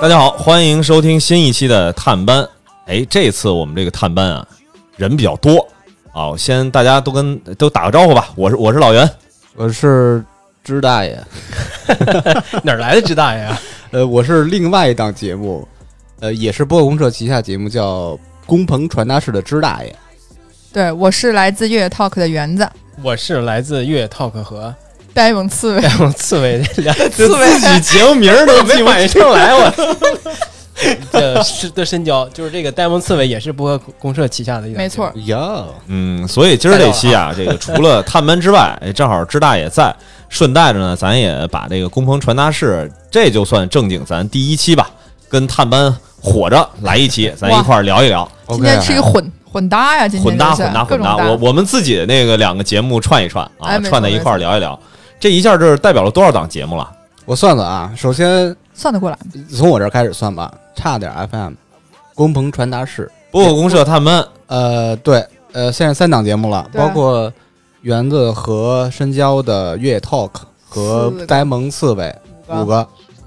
大家好，欢迎收听新一期的探班。哎，这次我们这个探班啊，人比较多啊，我先大家都跟都打个招呼吧。我是我是老袁，我是支大爷，哪儿来的支大爷啊？呃，我是另外一档节目，呃，也是播客公社旗下节目，叫《工棚传达室》的支大爷。对，我是来自越野 Talk 的园子，我是来自越野 Talk 和呆萌刺猬，呆萌刺猬俩 刺猬。自己节目名儿都没反应上来，我。这是的深交，就是这个呆萌刺猬也是播客公社旗下的一个。没错。节目，呀，嗯，所以今儿这期啊，这个除了探班之外，哎，正好知大也在，顺带着呢，咱也把这个工棚传达室，这就算正经咱第一期吧，跟探班火着来一期，咱一块儿聊一聊，今天是一个混混搭呀，今天混搭混搭混搭，我我们自己的那个两个节目串一串啊，串在一块儿聊一聊，这一下这代表了多少档节目了？我算算啊，首先算得过来吗？从我这儿开始算吧，差点 FM，工棚传达室，播客公社探班，呃，对，呃，现在三档节目了，对包括园子和深交的越野 Talk 和四个呆萌刺猬五个，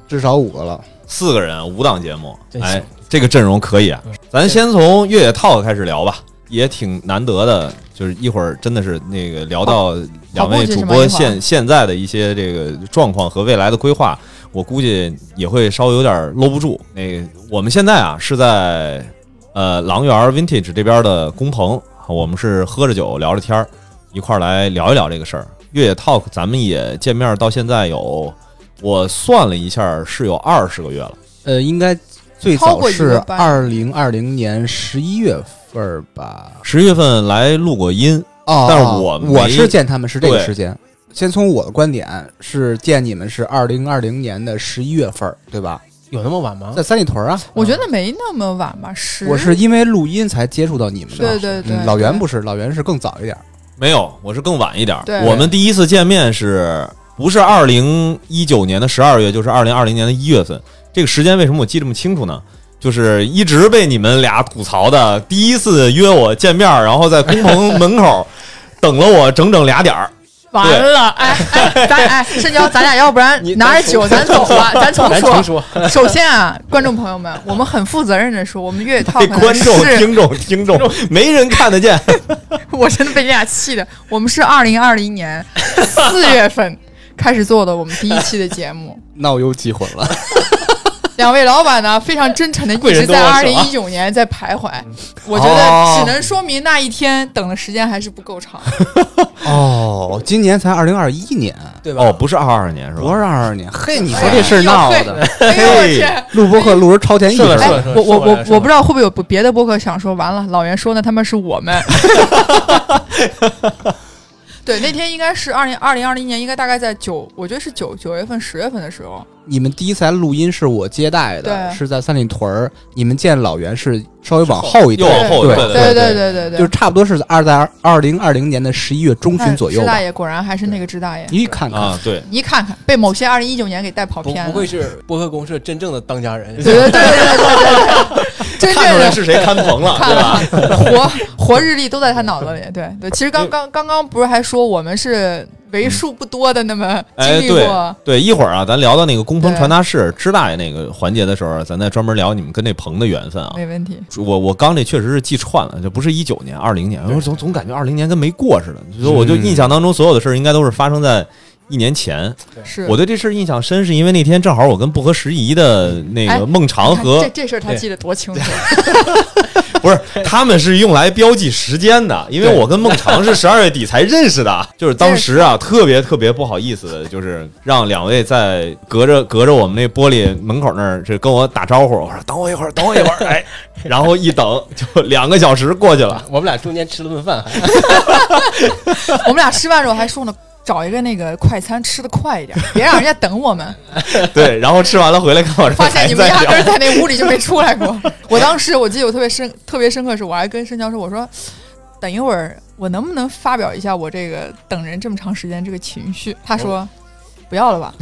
至少五个了。四个人五档节目，真行哎，这个阵容可以啊。咱先从越野 talk 开始聊吧，也挺难得的，就是一会儿真的是那个聊到两位主播现现在的一些这个状况和未来的规划，我估计也会稍微有点搂不住。那个我们现在啊是在呃狼园 Vintage 这边的工棚，我们是喝着酒聊着天儿，一块儿来聊一聊这个事儿。越野 talk 咱们也见面到现在有，我算了一下是有二十个月了。呃，应该最早是二零二零年十一月份儿吧。十月份来录过音，哦，但是我我是见他们是这个时间。先从我的观点是见你们是二零二零年的十一月份儿，对吧？有那么晚吗在？三里屯啊。我觉得没那么晚吧，十我是因为录音才接触到你们的。对对对嗯老袁不是，老袁是更早一点儿。没有，我是更晚一点儿。我们第一次见面是不是二零一九年的十二月，就是二零二零年的一月份？这个时间为什么我记这么清楚呢？就是一直被你们俩吐槽的，第一次约我见面，然后在工棚门口等了我整整俩点儿。完了，哎哎，咱哎 深交，咱俩要不然拿着酒咱走吧，咱重说，首先啊，观众朋友们，我们很负责任的说，我们越野 talk 被观众、听众、听众，没人看得见。我真的被你俩气的。我们是二零二零年四月份开始做的我们第一期的节目，那我又记混了。两位老板呢非常真诚的一直在二零一九年在徘徊，我觉哦得只能说明那一天等的时间还是不够长。哦，今年才二零二一年，对吧？哦，不是二二年是吧？不是二二年。嘿，你说哎这事儿闹的，哎呦我天！录播客录着超前一我我我我不知道会不会有别的播客想说，完了，老袁说呢，他们是我们。对，那天应该是二零二零二零年，应该大概在九，我觉得是九九月份、十月份的时候。你们第一次来录音是我接待的，对是在三里屯儿。你们见老袁是稍微往后一点，往后，对对对对对对对，就是差不多是二在二零二零年的十一月中旬左右吧支大。爷果然还是那个支大爷，你看看，啊，对，你看看被某些二零一九年给带跑偏了。不愧是播客公社真正的当家人，对对对对对对对，真看出正的来是谁看棚了，看对吧？了，活活日历都在他脑子里。对对，其实刚刚刚刚不是还说我们是为数不多的那么经哎，历对过，对，一会儿啊，咱聊到那个工棚传达室支大爷那个环节的时候，咱再专门聊你们跟那棚的缘分啊。没问题。我我刚这确实是记串了，这不是一九年，二零年，我总总感觉二零年跟没过似的。所以我就印象当中所有的事儿应该都是发生在一年前。是。我对这事儿印象深，是因为那天正好我跟不合时宜的那哎个孟尝和这这事儿他记得多清楚，不是，他们是用来标记时间的，因为我跟孟尝是十二月底才认识的，就是当时啊，特别特别不好意思的，就是让两位在隔着隔着我们那玻璃门口那儿，这跟我打招呼，我说等我一会儿，等我一会儿，哎，然后一等就两个小时过去了，我们俩中间吃了顿饭，还。我们俩吃饭的时候还说呢，找一个那个快餐吃的快一点，别让人家等我们。对，然后吃完了回来看我这发现你们压根儿，在那屋里就没出来过。我当时我记得我特别深特别深刻的是，我还跟申教授，我说等一会儿我能不能发表一下我这个等人这么长时间这个情绪？他说。不要了吧，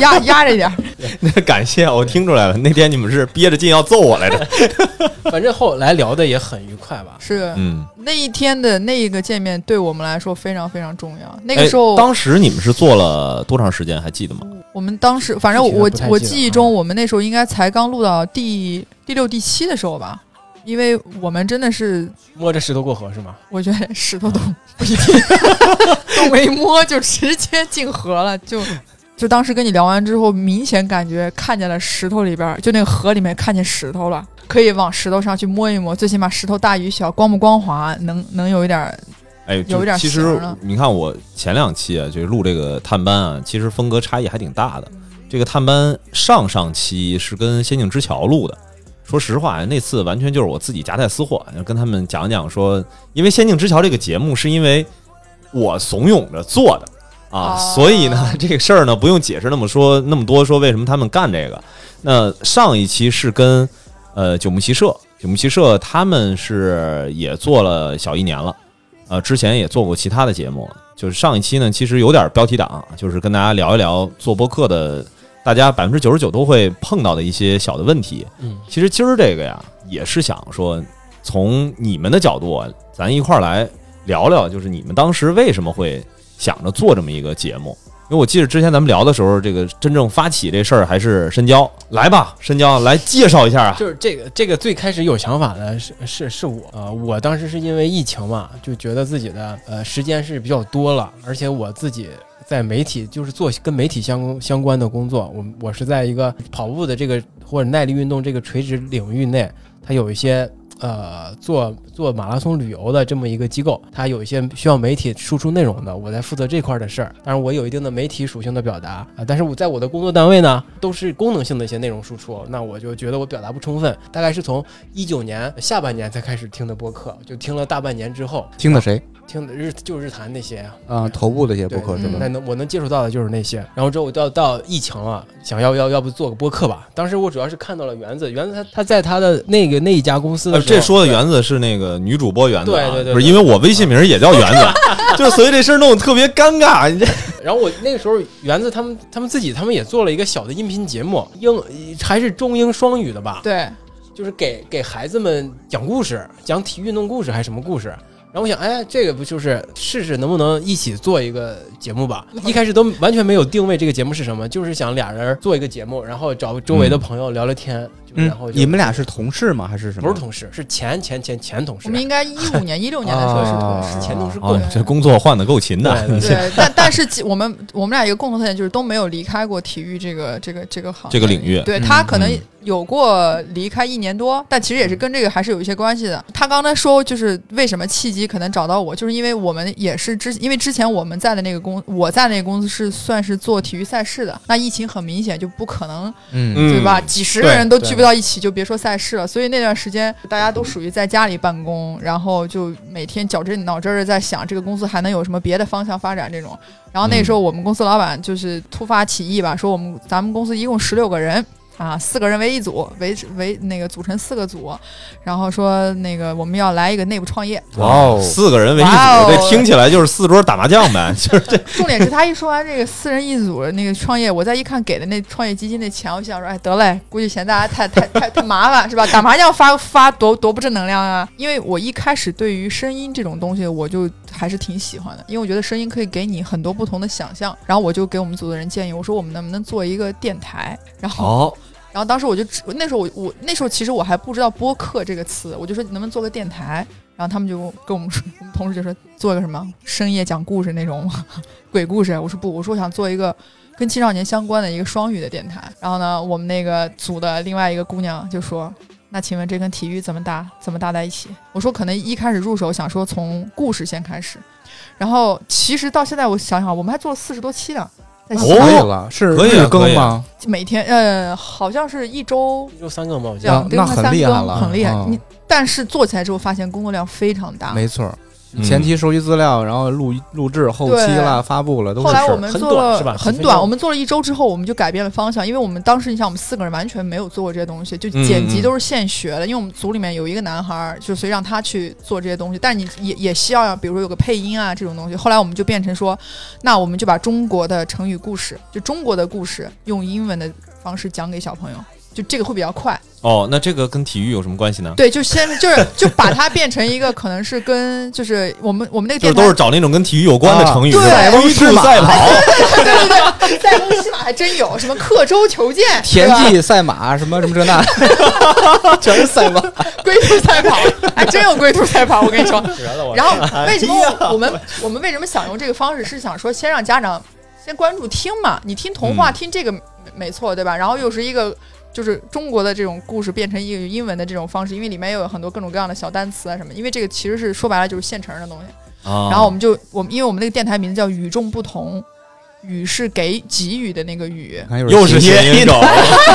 压压着一点儿。那感谢，我听出来了，那天你们是憋着劲要揍我来着。反正后来聊的也很愉快吧。是嗯，那一天的那一个见面，对我们来说非常非常重要。那个哎时候，当时你们是做了多长时间？还记得吗？我们当时反正我我记忆中，我们那时候应该才刚录到第第六、第七的时候吧。因为我们真的是，摸着石头过河是吗？我觉得石头都不一定，都没摸就直接进河了，就就当时跟你聊完之后，明显感觉看见了石头里边儿，就那个河里面看见石头了，可以往石头上去摸一摸，最起码石头大与小，光不光滑，能能有一点儿哎，有一点就其实你看我前两期啊，就是录这个探班啊，其实风格差异还挺大的。这个探班上上期是跟《仙境之桥》录的，说实话，那次完全就是我自己夹带私货，跟他们讲讲说，因为《仙境之桥》这个节目是因为我怂恿着做的啊，哦所以呢，这个事儿呢不用解释那么说那么多，说为什么他们干这个。那上一期是跟呃九牧骑社，九牧骑社他们是也做了小一年了。呃，之前也做过其他的节目，就是上一期呢，其实有点标题党，就是跟大家聊一聊做播客的，大家百分之九十九都会碰到的一些小的问题。嗯，其实今儿这个呀，也是想说，从你们的角度啊，咱一块儿来聊聊，就是你们当时为什么会想着做这么一个节目？因为我记得之前咱们聊的时候，这个真正发起这事儿还是深交。来吧，深交，来介绍一下啊。就是这个这个最开始有想法的是是是我啊、呃我当时是因为疫情嘛，就觉得自己的呃时间是比较多了，而且我自己在媒体就是做跟媒体相相关的工作，我我是在一个跑步的这个或者耐力运动这个垂直领域内，它有一些。呃，做做马拉松旅游的这么一个机构，它有一些需要媒体输出内容的，我在负责这块儿的事儿。当然，我有一定的媒体属性的表达啊、但是我在我的工作单位呢，都是功能性的一些内容输出，那我就觉得我表达不充分。大概是从一九年下半年才开始听的播客，就听了大半年之后，听的谁听的日就日坛那些啊，啊？头部的一些播客是吧那？能我能接触到的就是那些。然后之后我到到疫情了，想要要要不做个播客吧。当时我主要是看到了园子，园子他他在他的那个那一家公司的呃，这说的园子是那个女主播园子、啊，对对对不是因为我微信名也叫园子，就是所以这事儿弄得特别尴尬。你这 然后我那个时候园子他们他们自己他们也做了一个小的音频节目，英还是中英双语的吧，对，就是给给孩子们讲故事，讲体育运动故事还是什么故事。然后我想，哎，这个不就是试试能不能一起做一个节目吧？一开始都完全没有定位这个节目是什么，就是想俩人做一个节目，然后找周围的朋友聊聊天，就嗯然后，就你们俩是同事吗？还是什么？不是同事，是前前前前同事我，们应该一五年、一六年的时候是同事。啊前同事这工作换的够勤的。对对对，但但是我们我们俩一个共同特点就是都没有离开过体育这个这个这个行这个领域对嗯他可能嗯有过离开一年多，但其实也是跟这个还是有一些关系的。他刚才说就是为什么契机可能找到我，就是因为我们也是之因为之前我们在的那个公我在那个公司是算是做体育赛事的，那疫情很明显就不可能嗯嗯对吧？几十个人都聚不到一起，就别说赛事了。所以那段时间大家都属于在家里办公，然后就每天绞着脑汁儿在想这个公司还能有什么别的方向发展这种。然后那时候我们公司老板就是突发奇议吧，说我们咱们公司一共十六个人。啊，四个人为一组，为为那个组成四个组，然后说那个我们要来一个内部创业。哇哦四个人为一组，这听起来就是四桌打麻将呗，就是这。重点是他一说完这个四人一组那个创业，我再一看给的那创业基金那钱，我想说，哎，得嘞，估计嫌大家太太太太麻烦是吧？打麻将发发多多不正能量啊！因为我一开始对于声音这种东西，我就还是挺喜欢的，因为我觉得声音可以给你很多不同的想象。然后我就给我们组的人建议，我说我们能不能做一个电台？然后好，然后当时我就那时候我我那时候其实我还不知道播客这个词，我就说能不能做个电台，然后他们就跟我们说，同事就说做个什么深夜讲故事那种 鬼故事，我说不，我说我想做一个跟青少年相关的一个双语的电台。然后呢，我们那个组的另外一个姑娘就说。那请问这跟体育怎么搭？怎么搭在一起？我说可能一开始入手想说从故事先开始，然后其实到现在我想想，我们还做了四十多期呢，可以了，是可以更可以啊吗？每天呃好像是一周一周三个嘛，我记得。两那很更三更厉害了很厉害。嗯你但是做起来之后发现工作量非常大，没错前期收集资料，然后录录制，后期啦发布了，都是后来我们做了短是吧？很短，我们做了一周之后，我们就改变了方向，因为我们当时你想，我们四个人完全没有做过这些东西，就嗯剪辑都是现学的。因为我们组里面有一个男孩儿，就所以让他去做这些东西，但你也也需要，比如说有个配音啊这种东西。后来我们就变成说，那我们就把中国的成语故事，就中国的故事，用英文的方式讲给小朋友，就这个会比较快。哦，那这个跟体育有什么关系呢？对，就先就是就把它变成一个可能是跟就是我们我们那个就是都是找那种跟体育有关的啊成语，对龟兔 赛跑，对对对，塞翁失马还真有什么刻舟求剑，田忌赛马什么什么这那，全是赛马。龟兔赛跑，还真有龟兔赛跑，我跟你说。然后为什么我们我们为什么想用这个方式？是想说先让家长先关注听嘛，你听童话、嗯听这个没没错，对吧？然后又是一个就是中国的这种故事变成一个英文的这种方式，因为里面又有很多各种各样的小单词啊什么。因为这个其实是说白了就是现成的东西。啊然后我们就我们因为我们那个电台名字叫与众不同。与是给给予的那个予，看又是谐音梗，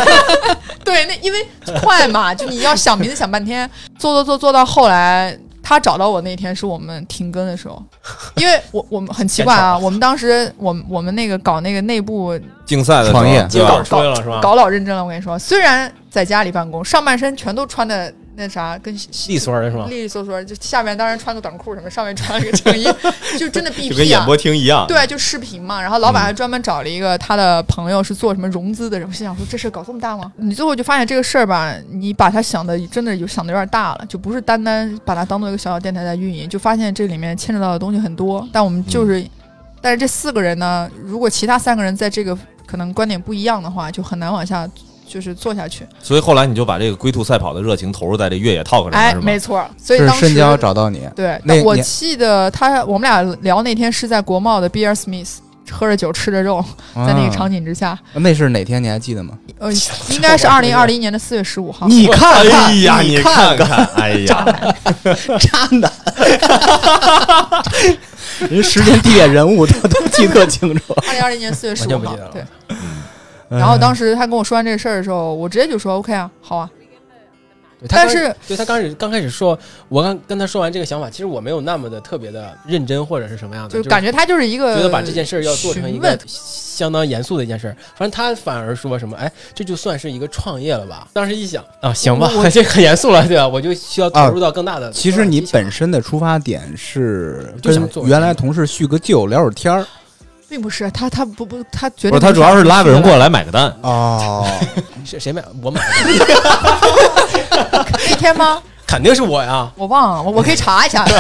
对，那因为快嘛，就你要想名字想半天，做做做做到后来，他找到我那天是我们停更的时候，因为我我们很奇怪啊，我们当时我们我们那个搞那个内部竞赛的时候创业对吧接稿？吹了是吧？搞老认真了，我跟你说，虽然在家里办公，上半身全都穿的那啥，跟利索的是吧？利利索索，就下面当然穿个短裤什么，上面穿了个衬衣，就真的 BP 啊，就跟演播厅一样。对，就视频嘛。然后老板嗯还专门找了一个他的朋友是做什么融资的人，我心想说这事儿搞这么大吗？你最后就发现这个事儿吧，你把它想的真的有想的有点大了，就不是单单把它当做一个小小电台在运营，就发现这里面牵扯到的东西很多。但我们就是，嗯但是这四个人呢，如果其他三个人在这个可能观点不一样的话，就很难往下。就是做下去，所以后来你就把这个龟兔赛跑的热情投入在这越野 talk 上，哎，没错。所以当时是深交找到你，对，那我记得他我们俩聊那天是在国贸的 Beer Smith，喝着酒吃着肉，在那个场景，之下，那是哪天你还记得吗？呃，应该是二零二零年的四月十五号。你看哎看，呀，你看看，哎呀，渣男，人时间、地点、人物都都记特清楚。二零二零年四月十五号对。嗯然后当时他跟我说完这个事儿的时候，我直接就说 OK 啊，好啊。对他刚但是对他刚开始刚开始说，我刚跟他说完这个想法，其实我没有那么的特别的认真或者是什么样的，就感觉他就是一个觉得把这件事儿要做成一个相当严肃的一件事儿。反正他反而说什么，哎，这就算是一个创业了吧？当时一想啊，行吧 这很严肃了，对吧？我就需要投入到更大的。其实你本身的出发点是就想做跟原来同事叙个旧，聊会儿天儿。并不是他他不不他绝对不是他主要是拉个人过来买个单，哦，技 巧谁谁买？我买的，那天吗？肯定是我呀。我忘了，我我可以查一下。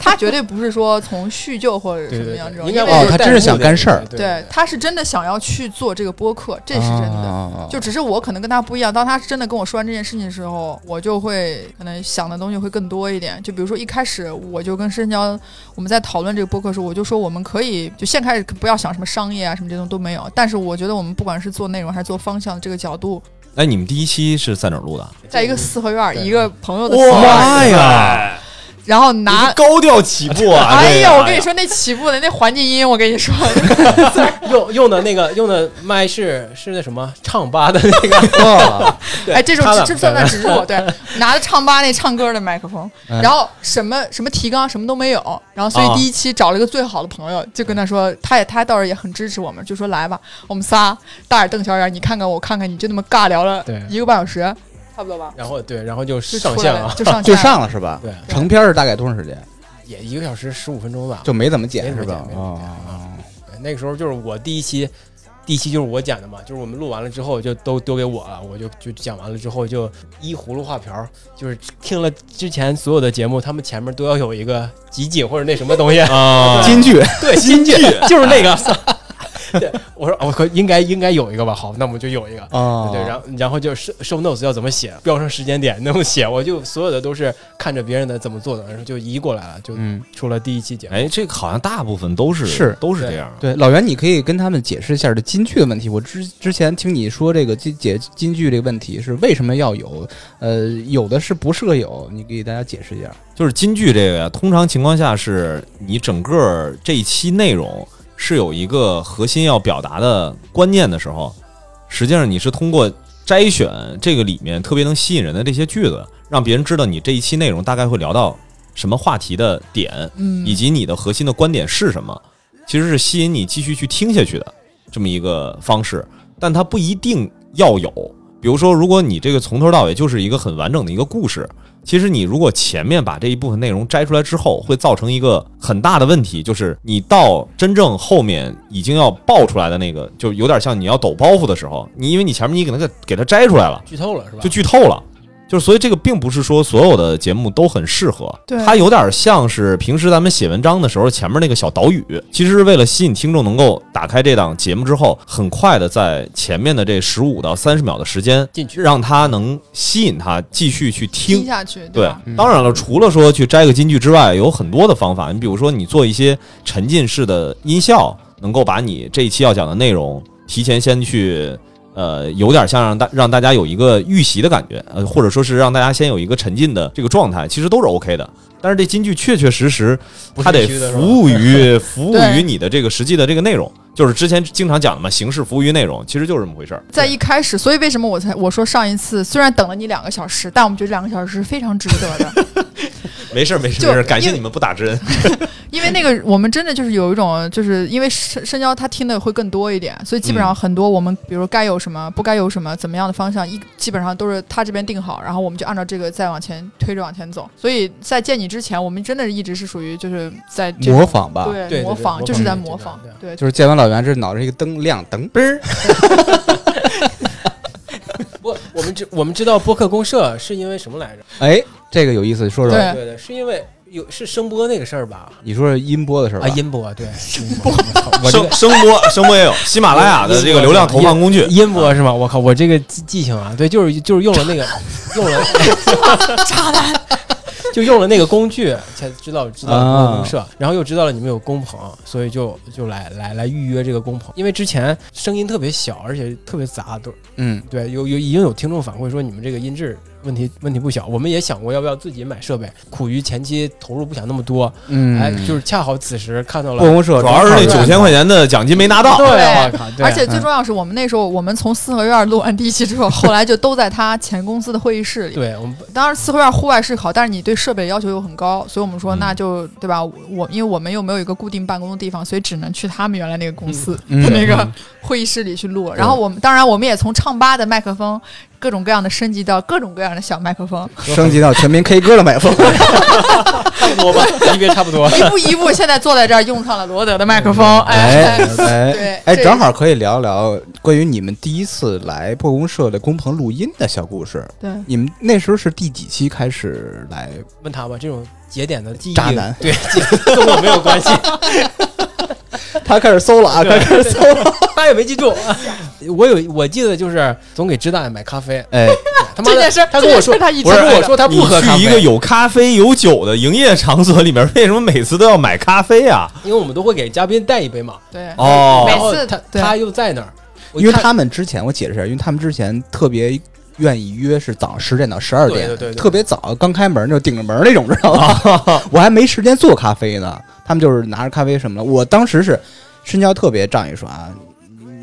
他绝对不是说从叙旧或者什么样这种，应该因为哦他真是想干事儿对，他是真的想要去做这个播客，这是真的。哦就只是我可能跟他不一样，当他真的跟我说完这件事情的时候，我就会可能想的东西会更多一点。就比如说一开始我就跟深交我们在讨论这个播客的时候，我就说我们可以就现开始不要想什么商业啊什么这种都没有，但是我觉得我们不管是做内容还是做方向这个角度，哎，你们第一期是在哪儿录的？在一个四合院一个朋友的四合院哇，呀，然后拿。高调起步啊！哎呀，我跟你，说，那起步的 那环境音，我跟你说，用用的那个用的麦是是那什么唱吧的那个，哎，这种这算算植入对，拿着唱吧那唱歌的麦克风，嗯。然后什么什么提纲什么都没有，然后所以啊。第一期找了一个最好的朋友，就跟他说，他也他倒是也很支持我们，就说来吧，我们仨大眼瞪小眼，你看看我看看你，就那么尬聊了对。一个半小时，差不多吧，然后对，然后就就上线了，就 上就上了是吧？对，成片是大概多长时间？也一个小时十五分钟吧。就没怎么剪是吧？啊对那个时候就是我第一期，第一期就是我剪的嘛，就是我们录完了之后就都丢给我了，我就就讲完了之后就依葫芦画瓢，就是听了之前所有的节目，他们前面都要有一个集锦或者那什么东西，啊，金句，对，金句就是那个。对，我说我可应该应该有一个吧，好，那我们就有一个。哦，对，然后然后就是 show notes 要怎么写，标上时间点那么写，我就所有的都是看着别人的怎么做的，然后就移过来了，就嗯，出了第一期节目。哎，这个好像大部分都是是都是这样。对，老袁，你可以跟他们解释一下这金句的问题。我之之前听你说这个金解金句这个问题是为什么要有？呃，有的是不适合有，你给大家解释一下。就是金句这个呀，通常情况下是你整个这一期内容是有一个核心要表达的观念的时候，实际上你是通过摘选这个里面特别能吸引人的这些句子，让别人知道你这一期内容大概会聊到什么话题的点，嗯，以及你的核心的观点是什么，其实是吸引你继续去听下去的这么一个方式。但它不一定要有，比如说，如果你这个从头到尾就是一个很完整的一个故事，其实你如果前面把这一部分内容摘出来之后，会造成一个很大的问题，就是你到真正后面已经要爆出来的那个，就有点像你要抖包袱的时候，你因为你前面你给它给给它摘出来了，剧透了是吧？就剧透了。就是，所以这个并不是说所有的节目都很适合，对它有点像是平时咱们写文章的时候前面那个小导语，其实是为了吸引听众能够打开这档节目之后，很快的在前面的这十五到三十秒的时间进去让他能吸引他继续去听。下去，对吧？，当然了，除了说去摘个金句之外，有很多的方法。你比如说，你做一些沉浸式的音效，能够把你这一期要讲的内容提前先去，呃，有点像让大让大家有一个预习的感觉，呃，或者说是让大家先有一个沉浸的这个状态，其实都是 OK 的。但是这金句确确实实，它得服务于 服务于你的这个实际的这个内容，就是之前经常讲的嘛，形式服务于内容，其实就是这么回事儿。在一开始，所以为什么我才我说上一次虽然等了你两个小时，但我们觉得两个小时是非常值得的，没事儿没事没事儿，感谢你们不打针。因为那个我们真的就是有一种，就是因为深深交他听的会更多一点，所以基本上很多我们比如该有什么，不该有什么，怎么样的方向，一基本上都是他这边定好，然后我们就按照这个再往前推着往前走。所以在见你之前，我们真的是一直是属于就是在模仿吧，对模仿，就是在模仿对，就是见完老袁，这脑袋一个灯亮，灯嘣儿，不，我们知我们知道播客公社是因为什么来着？哎，这个有意思，说说。对。对对，是因为有是声波那个事儿吧？你说是音波的事儿吧？啊，？音波对，音波，声声波声波也有，喜马拉雅的这个流量投放工具。音波是吗？我靠，我这个记记性啊，对，就是就是用了那个 用了 渣男，就用了那个工具，才知道知道公社，然后又知道了你们有工棚，所以就就来来来预约这个工棚，因为之前声音特别小，而且特别杂，都嗯，对，有有已经有听众反馈说你们这个音质问题问题不小，我们也想过要不要自己买设备，苦于前期投入不想那么多，嗯，哎，就是恰好此时看到了播，公社主要是那九千块钱的奖金没拿到。对，对，对而且最重要是我们那时候我们从四合院录完第一期之后，后来就都在他前公司的会议室里。对我们当时，四合院户外是好，但是你对设备要求又很高，所以我们说嗯那就对吧？我因为我们又没有一个固定办公的地方，所以只能去他们原来那个公司嗯那个会议室里去录。然后我们当然我们也从唱吧的麦克风各种各样的升级到各种各样的小麦克风，升级到全民 K 歌的麦克风。差不多吧，级别差不多。一步一步现在坐在这儿用上了罗德的麦克风，哎哎，哎对哎，正好可以聊聊关于你们第一次来破公社的工棚录音的小故事。对。你们那时候是第几期开始来？问他吧，这种节点的记忆，渣男对，跟我没有关系，他开始搜了啊，对开始搜了。他也没记住。我有，我记得就是总给知大爷买咖啡，哎，他妈的这件事，他跟我说他一直不是跟我说他不喝咖啡，去一个有咖啡有酒的营业场所里面，为什么每次都要买咖啡啊？因为我们都会给嘉宾带一杯嘛。对哦然后每次他他又在那儿，因为他们之前我解释一下，因为他们之前特别愿意约是早上十点到十二点，对对对对特别早，刚开门就顶着门那种，知道吗？我还没时间做咖啡呢，他们就是拿着咖啡什么的。我当时是身教特别仗义说啊，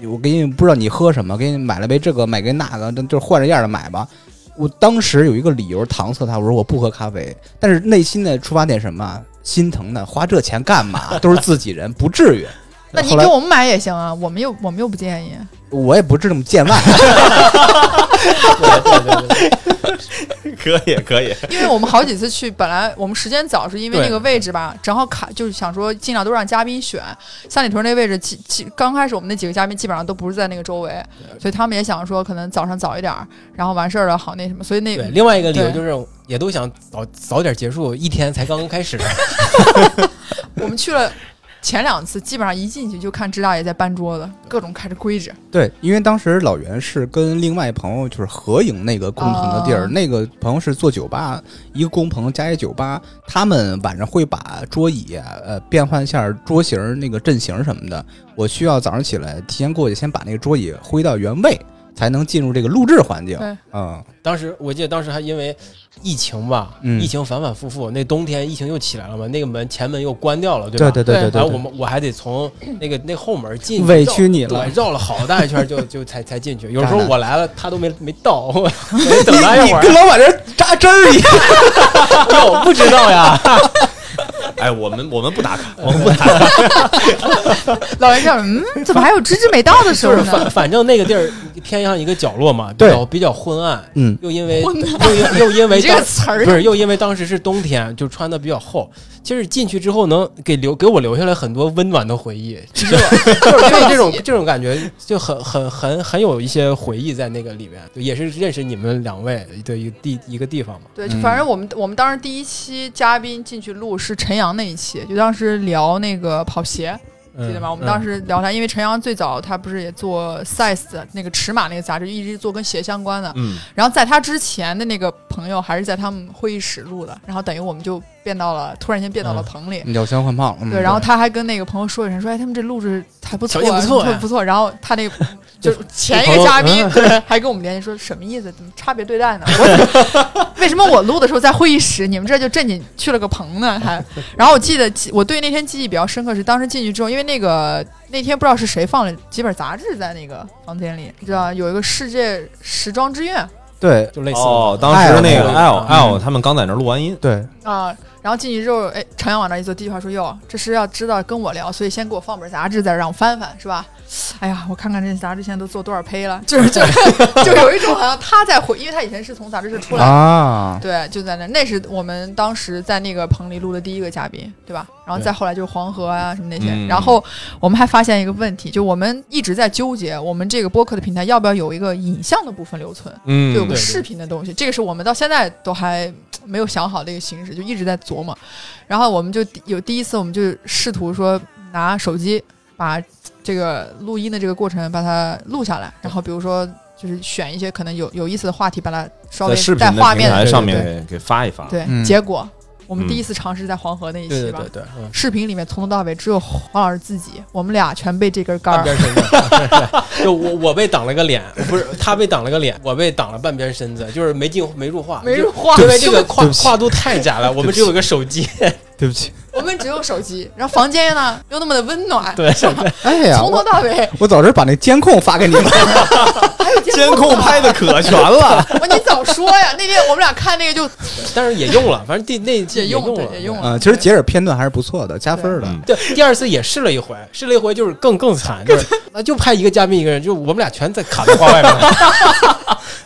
我给你不知道你喝什么，给你买了杯这个，买杯那个，就就是换着样的买吧。我当时有一个理由搪塞他，我说我不喝咖啡，但是内心的出发点什么？心疼的，花这钱干嘛？都是自己人，不至于。那你给我们买也行啊，我们又我们又不介意。我也不是这么见外，对对对对，可以可以，因为我们好几次去，本来我们时间早，是因为那个位置吧，正好卡，就是想说尽量都让嘉宾选。三里屯那位置，基基刚开始我们那几个嘉宾基本上都不是在那个周围，所以他们也想说可能早上早一点儿，然后完事儿了好那什么，所以那，另外一个理由就是也都想早早点结束，一天才刚刚开始。我们去了。前两次基本上一进去就看支大爷在搬桌子，各种开始规着。对，因为当时老袁是跟另外一朋友就是合营那个共同的地儿，哦那个朋友是做酒吧，一个工棚加一酒吧，他们晚上会把桌椅啊呃变换一下桌型、那个阵型什么的。我需要早上起来提前过去，先把那个桌椅挥到原位，才能进入这个录制环境对。嗯，当时我记得当时还因为疫情吧，嗯疫情反反复复，那冬天疫情又起来了嘛，那个门前门又关掉了，对吧？对对对对对然后我们我还得从那个那后门进去，委屈你了对，绕了好大一圈就就才才进去。有时候我来了，他都没没到，我我得等他一会儿。你跟老板这扎针儿一样。我，不知道呀，哎，我们我们不打卡，我们不打卡。老人家，嗯，怎么还有芝芝没到的时候就是反呢？反正那个地儿偏向一个角落嘛，比对较比较昏暗，嗯，又因为又因又因为这个词儿不是又因为当时是冬天，就穿的比较厚。其实进去之后能给留给我留下来很多温暖的回忆，就是就是因为这种这种感觉就很很很很有一些回忆在那个里面，也是认识你们两位的一个地一个地方嘛。对，反正我们我们当时第一期嘉宾进去录是陈阳那一期，就当时聊那个跑鞋，记得吗？我们当时时聊他，因为陈阳最早他不是也做 size 的那个尺码那个杂志，一直做跟鞋相关的。嗯，然后在他之前的那个朋友还是在他们会议室录的，然后等于我们就变到了突然间变到了嗯棚里。鸟枪换炮，嗯对，然后他还跟那个朋友说一声，说：“哎，他们这录制还不错，不错不错。”然后他那个就就前一个嘉宾还跟我们联系说什么意思？怎么差别对待呢？我 为什么我录的时候在会议室，你们这就正经去了个棚呢？还 然后我记得我对那天记忆比较深刻是当时进去之后，因为那个那天不知道是谁放了几本杂志在那个房间里，你知道有一个世界时装之愿对就类似哦，当时那个哎 L 嗯 L 他们刚在那录完音，对，啊。然后进去之后，哎，陈阳往那一坐，第一句话说：“哟，这是要知道跟我聊，所以先给我放本杂志，再让我翻翻，是吧？”哎呀，我看看这杂志现在都做多少胚了，就是就是就有一种好像他在回，因为他以前是从杂志社出来的，啊，对，就在那，那是我们当时在那个棚里录的第一个嘉宾，对吧？然后再后来就是黄河啊什么那些，嗯。然后我们还发现一个问题，就我们一直在纠结，我们这个播客的平台要不要有一个影像的部分留存，嗯。就有个视频的东西，这个是我们到现在都还没有想好的一个形式，就一直在琢磨。然后我们就有第一次，我们就试图说拿手机把这个录音的这个过程把它录下来，然后比如说就是选一些可能有有意思的话题，把它稍微带画面的上面对给给发一发。对，嗯结果我们嗯第一次尝试在黄河那一期吧，对对对对，嗯。视频里面从头到尾只有黄老师自己，我们俩全被这根杆儿。半边身子，就我我被挡了个脸，不是他被挡了个脸，我被挡了半边身子，就是没进没入画，没入画因为这个跨跨度太窄了，我们只有一个手机，对不起，我们只有手机，然后房间呢又那么的温暖，对是吧？哎呀，从头到尾，我早知把那监控发给你们，还有监控拍的可全了，我你早说呀！那天我们俩看那个就 但是也用了，反正第那也用用了，也用了嗯，其实截止片段还是不错的，加分的。嗯对，第二次也试了一回，试了一回就是更更惨，就是那就派一个嘉宾一个人，就我们俩全在卡在画外面。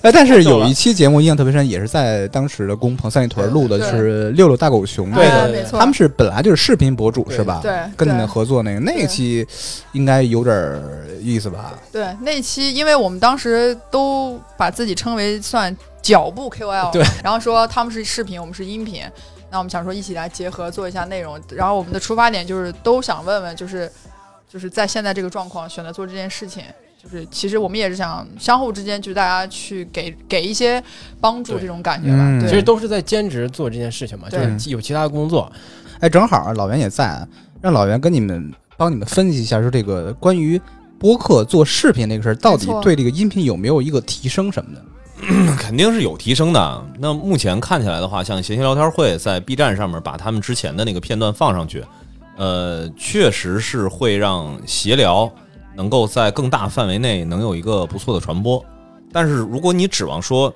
哎，但是有一期节目印象特别深，也是在当时的工棚三里屯录的，对是六六大狗熊那对个，哎没错，他们是本来就是视频博主是吧？对跟你们合作那个那一期应该有点儿意思吧？对那期，因为我们当时都把自己称为算脚步 KOL，对，然后说他们是视频，我们是音频，那我们想说一起来结合做一下内容，然后我们的出发点就是都想问问，就是就是在现在这个状况选择做这件事情。就是其实我们也是想相互之间，就是大家去给给一些帮助这种感觉吧。嗯对其实都是在兼职做这件事情嘛，就是有其他的工作。哎，正好老袁也在，让老袁跟你们帮你们分析一下，说这个关于播客做视频这个事儿，到底对这个音频有没有一个提升什么的？肯定是有提升的。那目前看起来的话，像闲闲聊天会在 B 站上面把他们之前的那个片段放上去，呃，确实是会让闲聊能够在更大范围内能有一个不错的传播。但是如果你指望说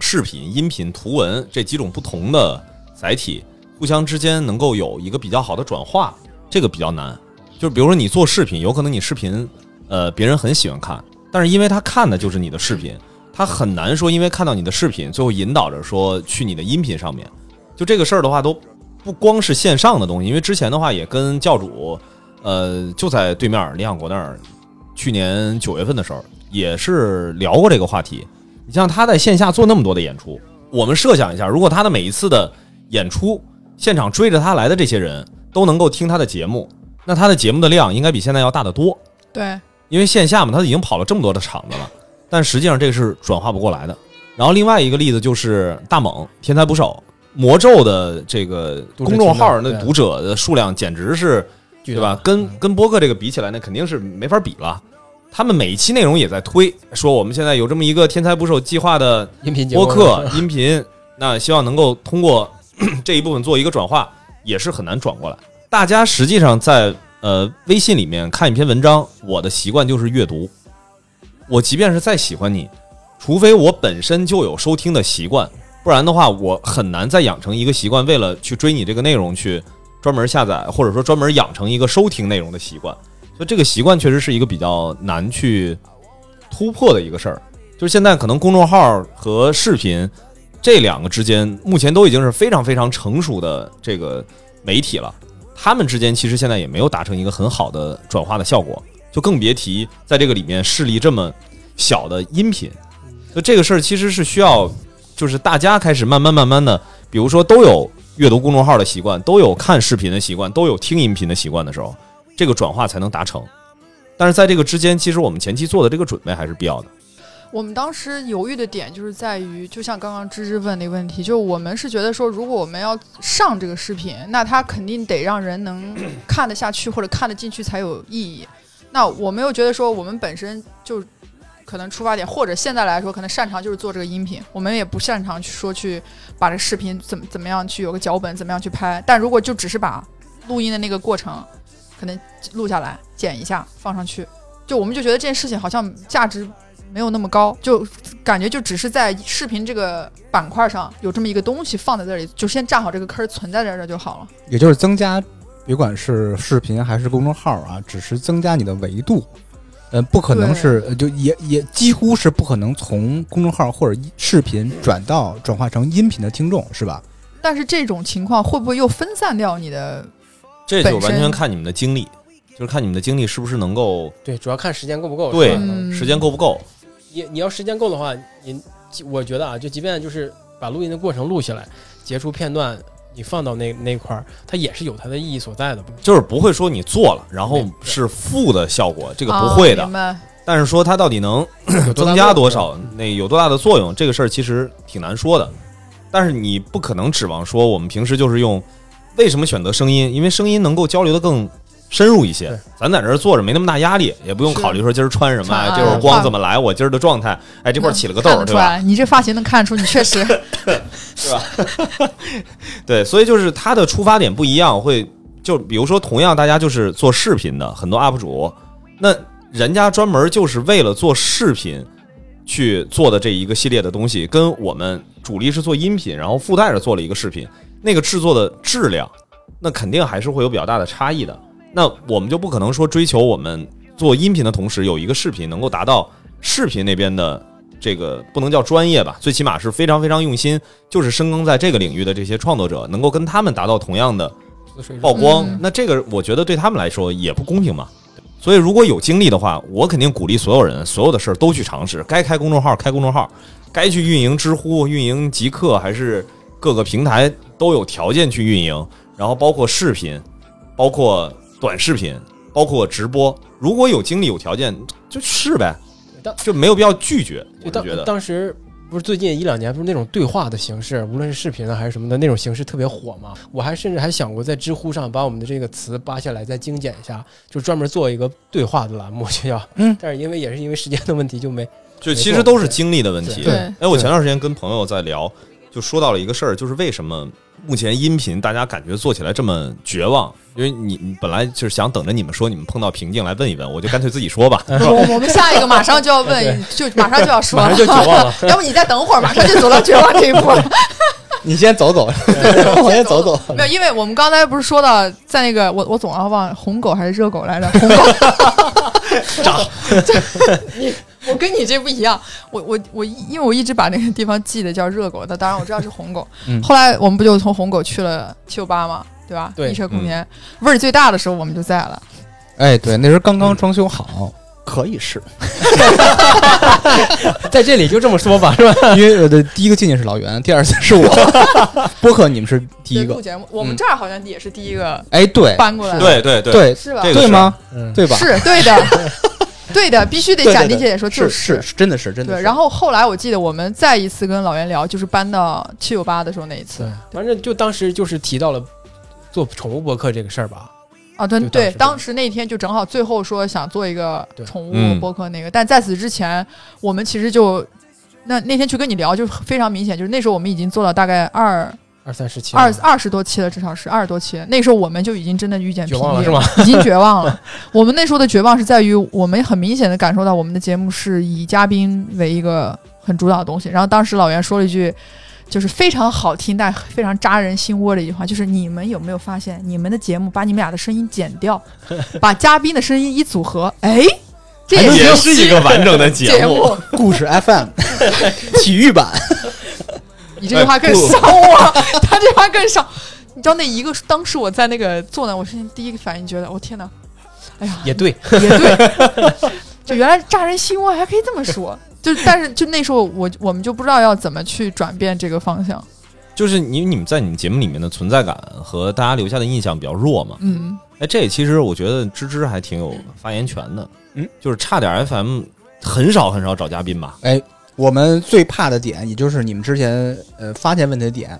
视频、音频、图文这几种不同的载体互相之间能够有一个比较好的转化，这个比较难。就比如说你做视频，有可能你视频呃别人很喜欢看，但是因为他看的就是你的视频，他很难说因为看到你的视频，最后引导着说去你的音频上面。就这个事儿的话，都不光是线上的东西，因为之前的话也跟教主，呃，就在对面李想国那儿，去年九月份的时候也是聊过这个话题。你像他在线下做那么多的演出，我们设想一下，如果他的每一次的演出现场追着他来的这些人都能够听他的节目，那他的节目的量应该比现在要大得多。对因为线下嘛，他已经跑了这么多的场子了，但实际上这个是转化不过来的。然后另外一个例子就是大猛天才捕手魔咒的这个公众号那读者的数量简直是，对吧？跟跟播客这个比起来，那肯定是没法比了。他们每一期内容也在推，说我们现在有这么一个天才捕手计划的音频播客音频，那希望能够通过 这一部分做一个转化，也是很难转过来。大家实际上在呃微信里面看一篇文章，我的习惯就是阅读。我即便是再喜欢你，除非我本身就有收听的习惯，不然的话，我很难再养成一个习惯，为了去追你这个内容去专门下载，或者说专门养成一个收听内容的习惯。所以这个习惯确实是一个比较难去突破的一个事儿。就是现在可能公众号和视频这两个之间，目前都已经是非常非常成熟的这个媒体了。他们之间其实现在也没有达成一个很好的转化的效果，就更别提在这个里面势力这么小的音频。就这个事儿其实是需要，就是大家开始慢慢慢慢的，比如说都有阅读公众号的习惯，都有看视频的习惯，都有听音频的习惯的时候。这个转化才能达成，但是在这个之间，其实我们前期做的这个准备还是必要的。我们当时犹豫的点就是在于，就像刚刚芝芝问那个问题，就我们是觉得说，如果我们要上这个视频，那它肯定得让人能看得下去或者看得进去才有意义。那我没有觉得说我们本身就可能出发点，或者现在来说可能擅长就是做这个音频，我们也不擅长去说去把这视频怎么怎么样去有个脚本，怎么样去拍。但如果就只是把录音的那个过程。可能录下来剪一下放上去，就我们就觉得这件事情好像价值没有那么高，就感觉就只是在视频这个板块上有这么一个东西放在这里，就先占好这个坑存在在这儿就好了。也就是增加，别管是视频还是公众号啊，只是增加你的维度，呃，不可能是就也也几乎是不可能从公众号或者视频转到转化成音频的听众，是吧？但是这种情况会不会又分散掉你的？这就完全看你们的精力，就是看你们的精力是不是能够对，主要看时间够不够。对，时间够不够？你你要时间够的话，你我觉得啊，就即便就是把录音的过程录下来，截出片段，你放到那那块儿，它也是有它的意义所在的。就是不会说你做了，然后是负的效果，这个不会的。但是说它到底能增加多少，那有多大的作用，这个事儿其实挺难说的。但是你不可能指望说我们平时就是用。为什么选择声音？因为声音能够交流的更深入一些。咱在这儿坐着没那么大压力，也不用考虑说今儿穿什么，这会儿光怎么来，我今儿的状态。哎，这块起了个痘，对吧？你这发型能看出你确实，是吧？对，所以就是它的出发点不一样，会就比如说，同样大家就是做视频的很多 UP 主，那人家专门就是为了做视频去做的这一个系列的东西，跟我们主力是做音频，然后附带着做了一个视频。那个制作的质量，那肯定还是会有比较大的差异的。那我们就不可能说追求我们做音频的同时有一个视频能够达到视频那边的这个不能叫专业吧，最起码是非常非常用心，就是深耕在这个领域的这些创作者能够跟他们达到同样的曝光。那这个我觉得对他们来说也不公平嘛。所以如果有精力的话，我肯定鼓励所有人，所有的事儿都去尝试。该开公众号开公众号，该去运营知乎、运营极客还是各个平台。都有条件去运营，然后包括视频，包括短视频，包括直播。如果有精力有条件，就试呗，就没有必要拒绝。我觉得当时不是最近一两年，不是那种对话的形式，无论是视频啊还是什么的那种形式特别火嘛。我还甚至还想过在知乎上把我们的这个词扒下来再精简一下，就专门做一个对话的栏目，就要。嗯。但是因为也是因为时间的问题，就没。就其实都是精力的问题。对。哎，我前段时间跟朋友在聊，就说到了一个事儿，就是为什么。目前音频大家感觉做起来这么绝望，因为你你本来就是想等着你们说你们碰到瓶颈来问一问，我就干脆自己说吧。我我们下一个马上就要问，就马上就要说，马上就绝望了。要不你再等会儿，马上就走到绝望这一步。你先走走，我先走走。没有，因为我们刚才不是说到在那个我我总要忘红狗还是热狗来着？红狗。我跟你这不一样，我我我，因为我一直把那个地方记得叫热狗，那当然我知道是红狗。后来我们不就从红狗去了七九八嘛，对吧？对，一车空间味儿最大的时候我们就在了。哎，对，那时候刚刚装修好，可以试。在这里就这么说吧，是吧？因为我的第一个进去是老袁，第二次是我。播客你们是第一个录节目，我们这儿好像也是第一个。哎，对，搬过来，对对对，是吧？对吗？对吧？是对的。对的，必须得斩钉截铁说，就是是真的是真的。对，然后后来我记得我们再一次跟老袁聊，就是搬到七九八的时候那一次。反正就当时就是提到了做宠物博客这个事儿吧。啊，对对，当时那天就正好最后说想做一个宠物嗯播客那个，但在此之前，我们其实就那那天去跟你聊，就非常明显，就是那时候我们已经做了大概二二三十期二二十多期了，至少是二十多期。那时候我们就已经真的遇见绝瓶颈望了是吗？已经绝望了。我们那时候的绝望是在于，我们很明显的感受到我们的节目是以嘉宾为一个很主导的东西。然后当时老袁说了一句。就是非常好听但非常扎人心窝的一句话，就是你们有没有发现，你们的节目把你们俩的声音剪掉，把嘉宾的声音一组合，哎，这也也是是一个完整的节节目。故事 FM 体育版，你这句话更伤我，他这句话更伤。你知道那一个当时我在那个坐那，我瞬间第一个反应觉得，我、天哪，哎呀，也对，也对，就原来炸人心窝还可以这么说。就但是就那时候我我们就不知道要怎么去转变这个方向。就是你你们在你们节目里面的存在感和大家留下的印象比较弱嘛？嗯，哎，这其实我觉得芝芝还挺有发言权的。嗯，就是差点 FM 很少很少找嘉宾吧？哎，我们最怕的点，也就是你们之前呃发现问题的点，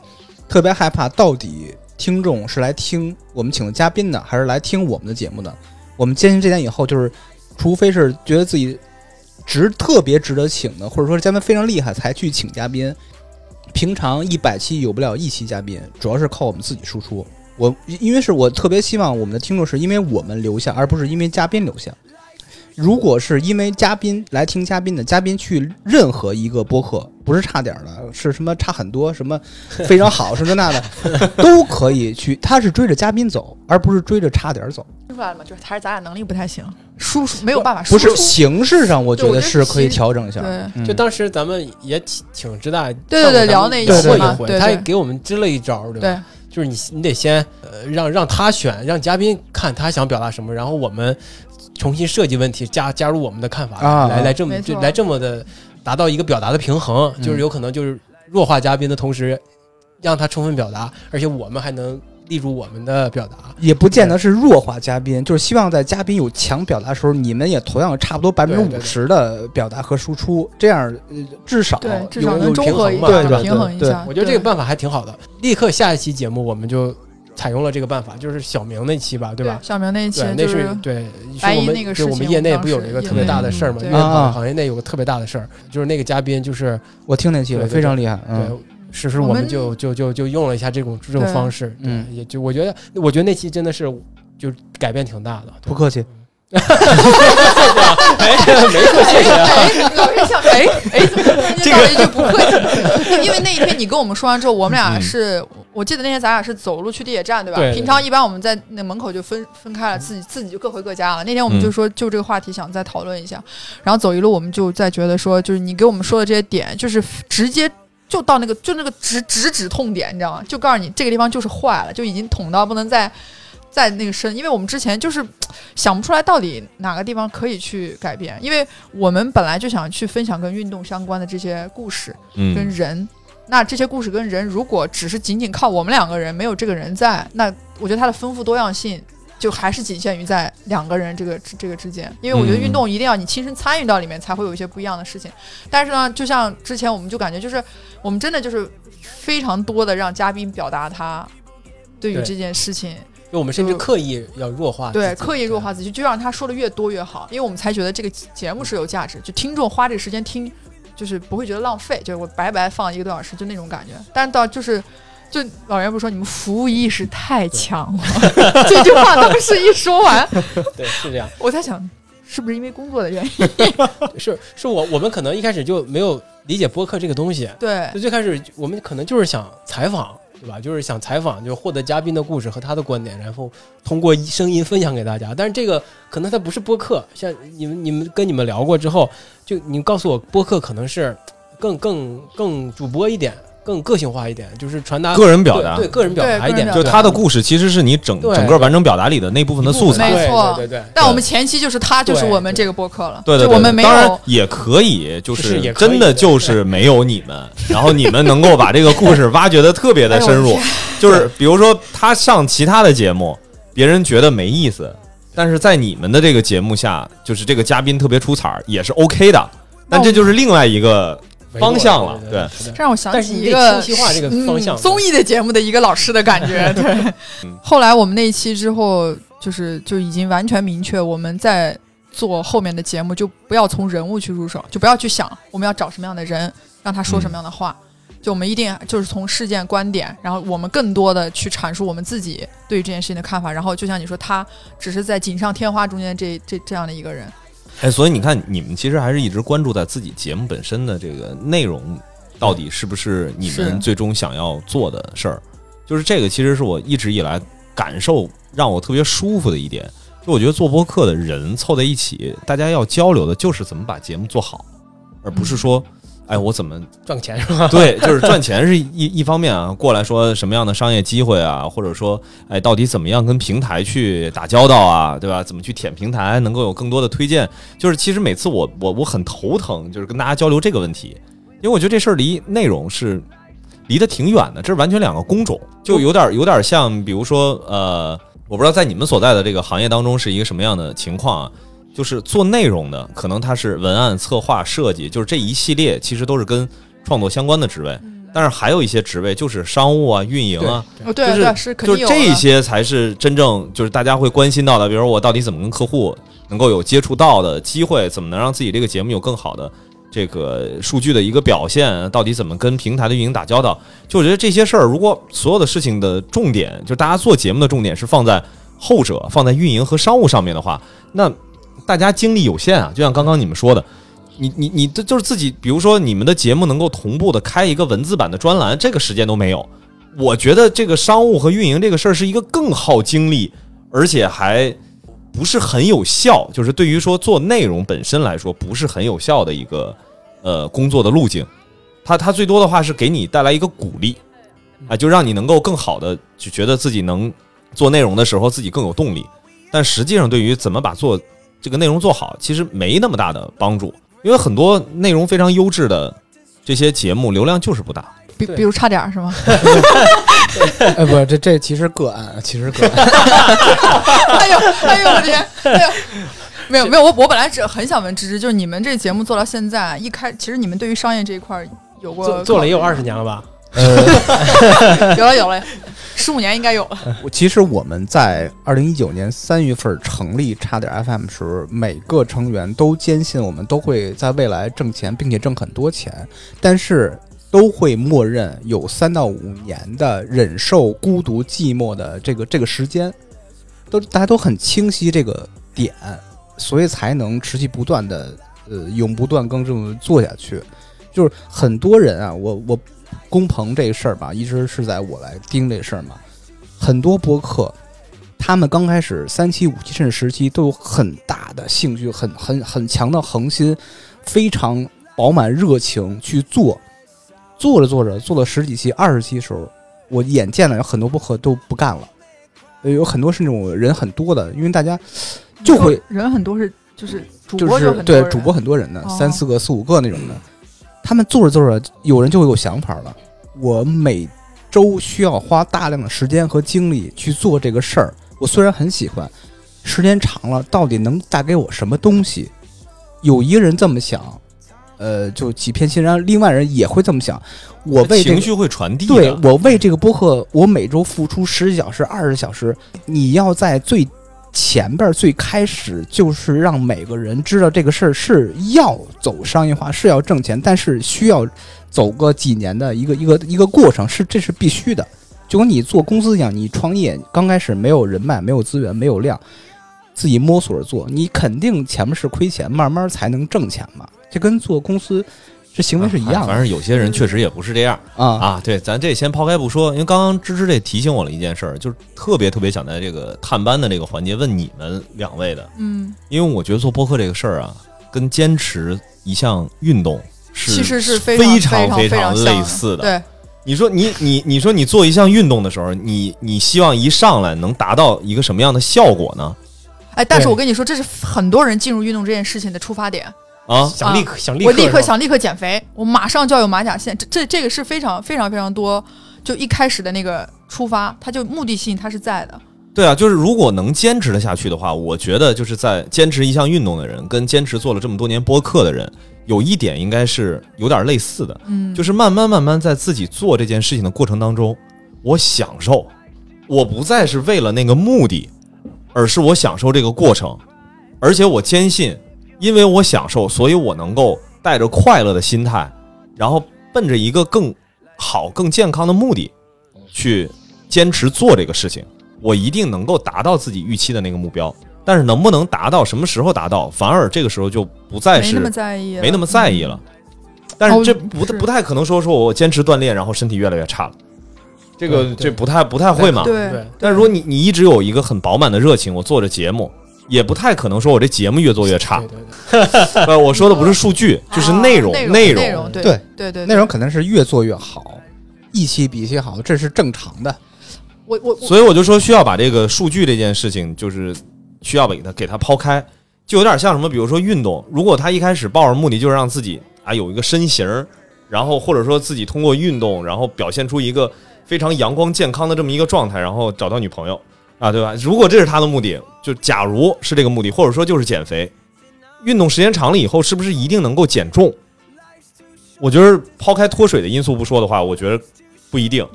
特别害怕到底听众是来听我们请的嘉宾的，还是来听我们的节目的。我们坚信这点以后，就是除非是觉得自己值特别值得请的，或者说嘉宾非常厉害才去请嘉宾。平常一百期有不了一期嘉宾，主要是靠我们自己输出。我因为是我特别希望我们的听众是因为我们留下，而不是因为嘉宾留下。如果是因为嘉宾来听嘉宾的，嘉宾去任何一个播客，不是差点儿的，是什么差很多，什么非常好，什么那的，都可以去。他是追着嘉宾走，而不是追着差点儿走。听出来了吗？就是还是咱俩能力不太行，输出没有办法输不出。是形式上，我觉得得是可以调整一下。对，嗯就当时咱们也挺挺知大对对对聊那一回他也给我们支了一招，对吧？对就是你你得先呃让让他选，让嘉宾看他想表达什么，然后我们重新设计问题，加加入我们的看法，啊来来这么就来这么的达到一个表达的平衡，嗯就是有可能就是弱化嘉宾的同时，让他充分表达，而且我们还能立住我们的表达。也不见得是弱化嘉宾，就是希望在嘉宾有强表达的时候，你们也同样差不多百分之五十的表达和输出，这样呃至少对，至有少能中和一有平衡嘛下，对吧平衡一对下。我觉得这个办法还挺好的。立刻下一期节目我们就采用了这个办法，就是小明那期吧，对吧？小明那一期对，那是是对，是我们就我们业内不有一个特别大的事儿嘛？内因为啊行业内有个特别大的事儿，就是那个嘉宾就是我听那期了，非常厉害。对嗯，，是是我们就就就就用了一下这种这种方式，嗯对，也就我觉得我觉得那期真的是就改变挺大的，不客气。哎，没客气啊，哎，老是想哎哎，怎么突然间到了一句不客气？因为那一天你跟我们说完之后，我们俩嗯是，我记得那天咱俩是走路去地铁站，对吧？对对平常一般我们在那门口就分分开了，自己自己就各回各家了。那天我们就说就这个话题想再讨论一下，然后走一路我们就在觉得说，就是你给我们说的这些点，就是直接。就到那个，就那个直直指痛点，你知道吗？就告诉你这个地方就是坏了，就已经捅到不能再再那个深。因为我们之前就是 想不出来到底哪个地方可以去改变，因为我们本来就想去分享跟运动相关的这些故事跟嗯，人。那这些故事跟人，如果只是仅仅靠我们两个人，没有这个人在，那我觉得它的丰富多样性就还是仅限于在两个人这个这个之间。因为我觉得嗯运动一定要你亲身参与到里面，才会有一些不一样的事情。但是呢，就像之前我们就感觉，就是我们真的就是非常多的让嘉宾表达他对于这件事情就我们甚至刻意要弱化，对，刻意弱化自己，就让他说的越多越好，因为我们才觉得这个节目是有价值，就听众花这个时间听，就是不会觉得浪费，就是我白白放一个多小时，就那种感觉。但到就是，就老袁不是说你们服务意识太强了，这句话当时一说完，对是这样，我在想，是不是因为工作的原因？是是我我们可能一开始就没有理解播客这个东西，对。就最开始我们可能就是想采访，对吧？就是想采访，就获得嘉宾的故事和他的观点，然后通过声音分享给大家。但是这个可能它不是播客，像你们你们跟你们聊过之后，就你告诉我播客可能是更更更主播一点，更个性化一点，就是传达个人表达对对个人表达一点，就他的故事其实是你整整个完整表达里的那部分的素材。没错对对对对。但我们前期就是他就是我们这个播客了，对对对，我们没当然。也可以，就是真的就是没有你们，然后你们能够把这个故事挖掘的特别的深入就是比如说他上其他的节目，别人觉得没意思，但是在你们的这个节目下，就是这个嘉宾特别出彩儿，也是 OK 的。但这就是另外一个方向了，对，这让我想起一个清晰化这个方向嗯、综艺的节目的一个老师的感觉。对，后来我们那一期之后，就是就已经完全明确，我们在做后面的节目就不要从人物去入手，就不要去想我们要找什么样的人，让他说什么样的话。就我们一定就是从事件观点，然后我们更多的去阐述我们自己对于这件事情的看法。然后就像你说，他只是在锦上添花中间这这这样的一个人。哎，所以你看，你们其实还是一直关注在自己节目本身的这个内容，到底是不是你们最终想要做的事儿？就是这个，其实是我一直以来感受让我特别舒服的一点。就我觉得做播客的人凑在一起，大家要交流的就是怎么把节目做好，而不是说。哎，我怎么 赚钱是吧？对，就是赚钱是一一方面啊。过来说什么样的商业机会啊，或者说，哎，到底怎么样跟平台去打交道啊，对吧？怎么去舔平台，能够有更多的推荐？就是其实每次我我我很头疼，就是跟大家交流这个问题，因为我觉得这事儿离内容是离得挺远的，这是完全两个工种，就有点有点像，比如说，呃，我不知道在你们所在的这个行业当中是一个什么样的情况啊。就是做内容的，可能他是文案、策划、设计，就是这一系列其实都是跟创作相关的职位。但是还有一些职位就是商务啊、运营啊，就是是就是这些才是真正就是大家会关心到的。比如我到底怎么跟客户能够有接触到的机会，怎么能让自己这个节目有更好的这个数据的一个表现？到底怎么跟平台的运营打交道？就我觉得这些事儿，如果所有的事情的重点，就大家做节目的重点是放在后者，放在运营和商务上面的话，那。大家精力有限啊，就像刚刚你们说的，你你你这就是自己，比如说你们的节目能够同步的开一个文字版的专栏，这个时间都没有。我觉得这个商务和运营这个事儿是一个更耗精力，而且还不是很有效，就是对于说做内容本身来说不是很有效的一个呃工作的路径。它它最多的话是给你带来一个鼓励啊，就让你能够更好的就觉得自己能做内容的时候自己更有动力。但实际上对于怎么把做这个内容做好，其实没那么大的帮助，因为很多内容非常优质的这些节目流量就是不大。比比如差点是吗？哎，不，这这其实个案，其实个案。哎呦，哎呦我天！哎呦，没有没有，我我本来只很想问芝芝，就是你们这节目做到现在，一开其实你们对于商业这一块有过做了也有二十年了吧？有了有了。十五年应该有了。其实我们在二零一九年三月份成立差点 FM 时，每个成员都坚信我们都会在未来挣钱，并且挣很多钱，但是都会默认有三到五年的忍受孤独寂寞的这个这个时间，都大家都很清晰这个点，所以才能持续不断的呃永不断更这么做下去。就是很多人啊，我我。工棚这个事儿吧，一直是在我来盯这事儿嘛。很多播客，他们刚开始三期、五期甚至十期都有很大的兴趣，很很很强的恒心，非常饱满热情去做。做着做着，做了十几期、二十期的时候，我眼见了有很多播客都不干了。有很多是那种人很多的，因为大家就会人很多是就是主播就对主播很多人的三四个、四五个那种的。他们做着做着，有人就会有想法了。我每周需要花大量的时间和精力去做这个事儿。我虽然很喜欢，时间长了，到底能带给我什么东西？有一个人这么想，呃，就几片心；然后另外人也会这么想。我为情绪会传递。对我为这个播客，我每周付出十几小时、二十小时。你要在最。前边最开始就是让每个人知道这个事儿是要走商业化，是要挣钱，但是需要走个几年的一个一个一个过程，是这是必须的。就跟你做公司一样，你创业刚开始没有人脉、没有资源、没有量，自己摸索着做，你肯定前面是亏钱，慢慢才能挣钱嘛。这跟做公司。这行为是一样的，反正有些人确实也不是这样啊啊！对，咱这先抛开不说，因为刚刚芝芝这提醒我了一件事儿，就是特别特别想在这个探班的这个环节问你们两位的，嗯，因为我觉得做播客这个事儿啊，跟坚持一项运动是其实是非常非常类似的。对，你说你你你说你做一项运动的时候，你你希望一上来能达到一个什么样的效果呢？哎，但是我跟你说，这是很多人进入运动这件事情的出发点。啊！想立刻想立刻，我立刻想立刻减肥，我马上就要有马甲线。这这这个是非常非常非常多，就一开始的那个出发，它就目的性它是在的。对啊，就是如果能坚持的下去的话，我觉得就是在坚持一项运动的人，跟坚持做了这么多年播客的人，有一点应该是有点类似的。嗯，就是慢慢慢慢在自己做这件事情的过程当中，我享受，我不再是为了那个目的而是我享受这个过程，而且我坚信，因为我享受，所以我能够带着快乐的心态，然后奔着一个更好、更健康的目的去坚持做这个事情，我一定能够达到自己预期的那个目标。但是能不能达到，什么时候达到，反而这个时候就不再是没那么在意了，没那么在意了。但是这不不太可能说说我坚持锻炼，然后身体越来越差了，这个这不太不太会嘛。对对但如果你你一直有一个很饱满的热情，我做着节目，也不太可能说我这节目越做越差对。对对，呃，我说的不是数据，就是啊内容内容内容，对对对对，内容肯定是越做越好，一期比一期好，这是正常的。我我我所以我就说需要把这个数据这件事情，就是需要给它给它抛开，就有点像什么，比如说运动，如果他一开始抱着目的就是让自己啊有一个身形儿，然后或者说自己通过运动，然后表现出一个非常阳光健康的这么一个状态，然后找到女朋友啊，对吧？如果这是他的目的，就假如是这个目的，或者说就是减肥，运动时间长了以后，是不是一定能够减重？我觉得抛开脱水的因素不说的话，我觉得不一定。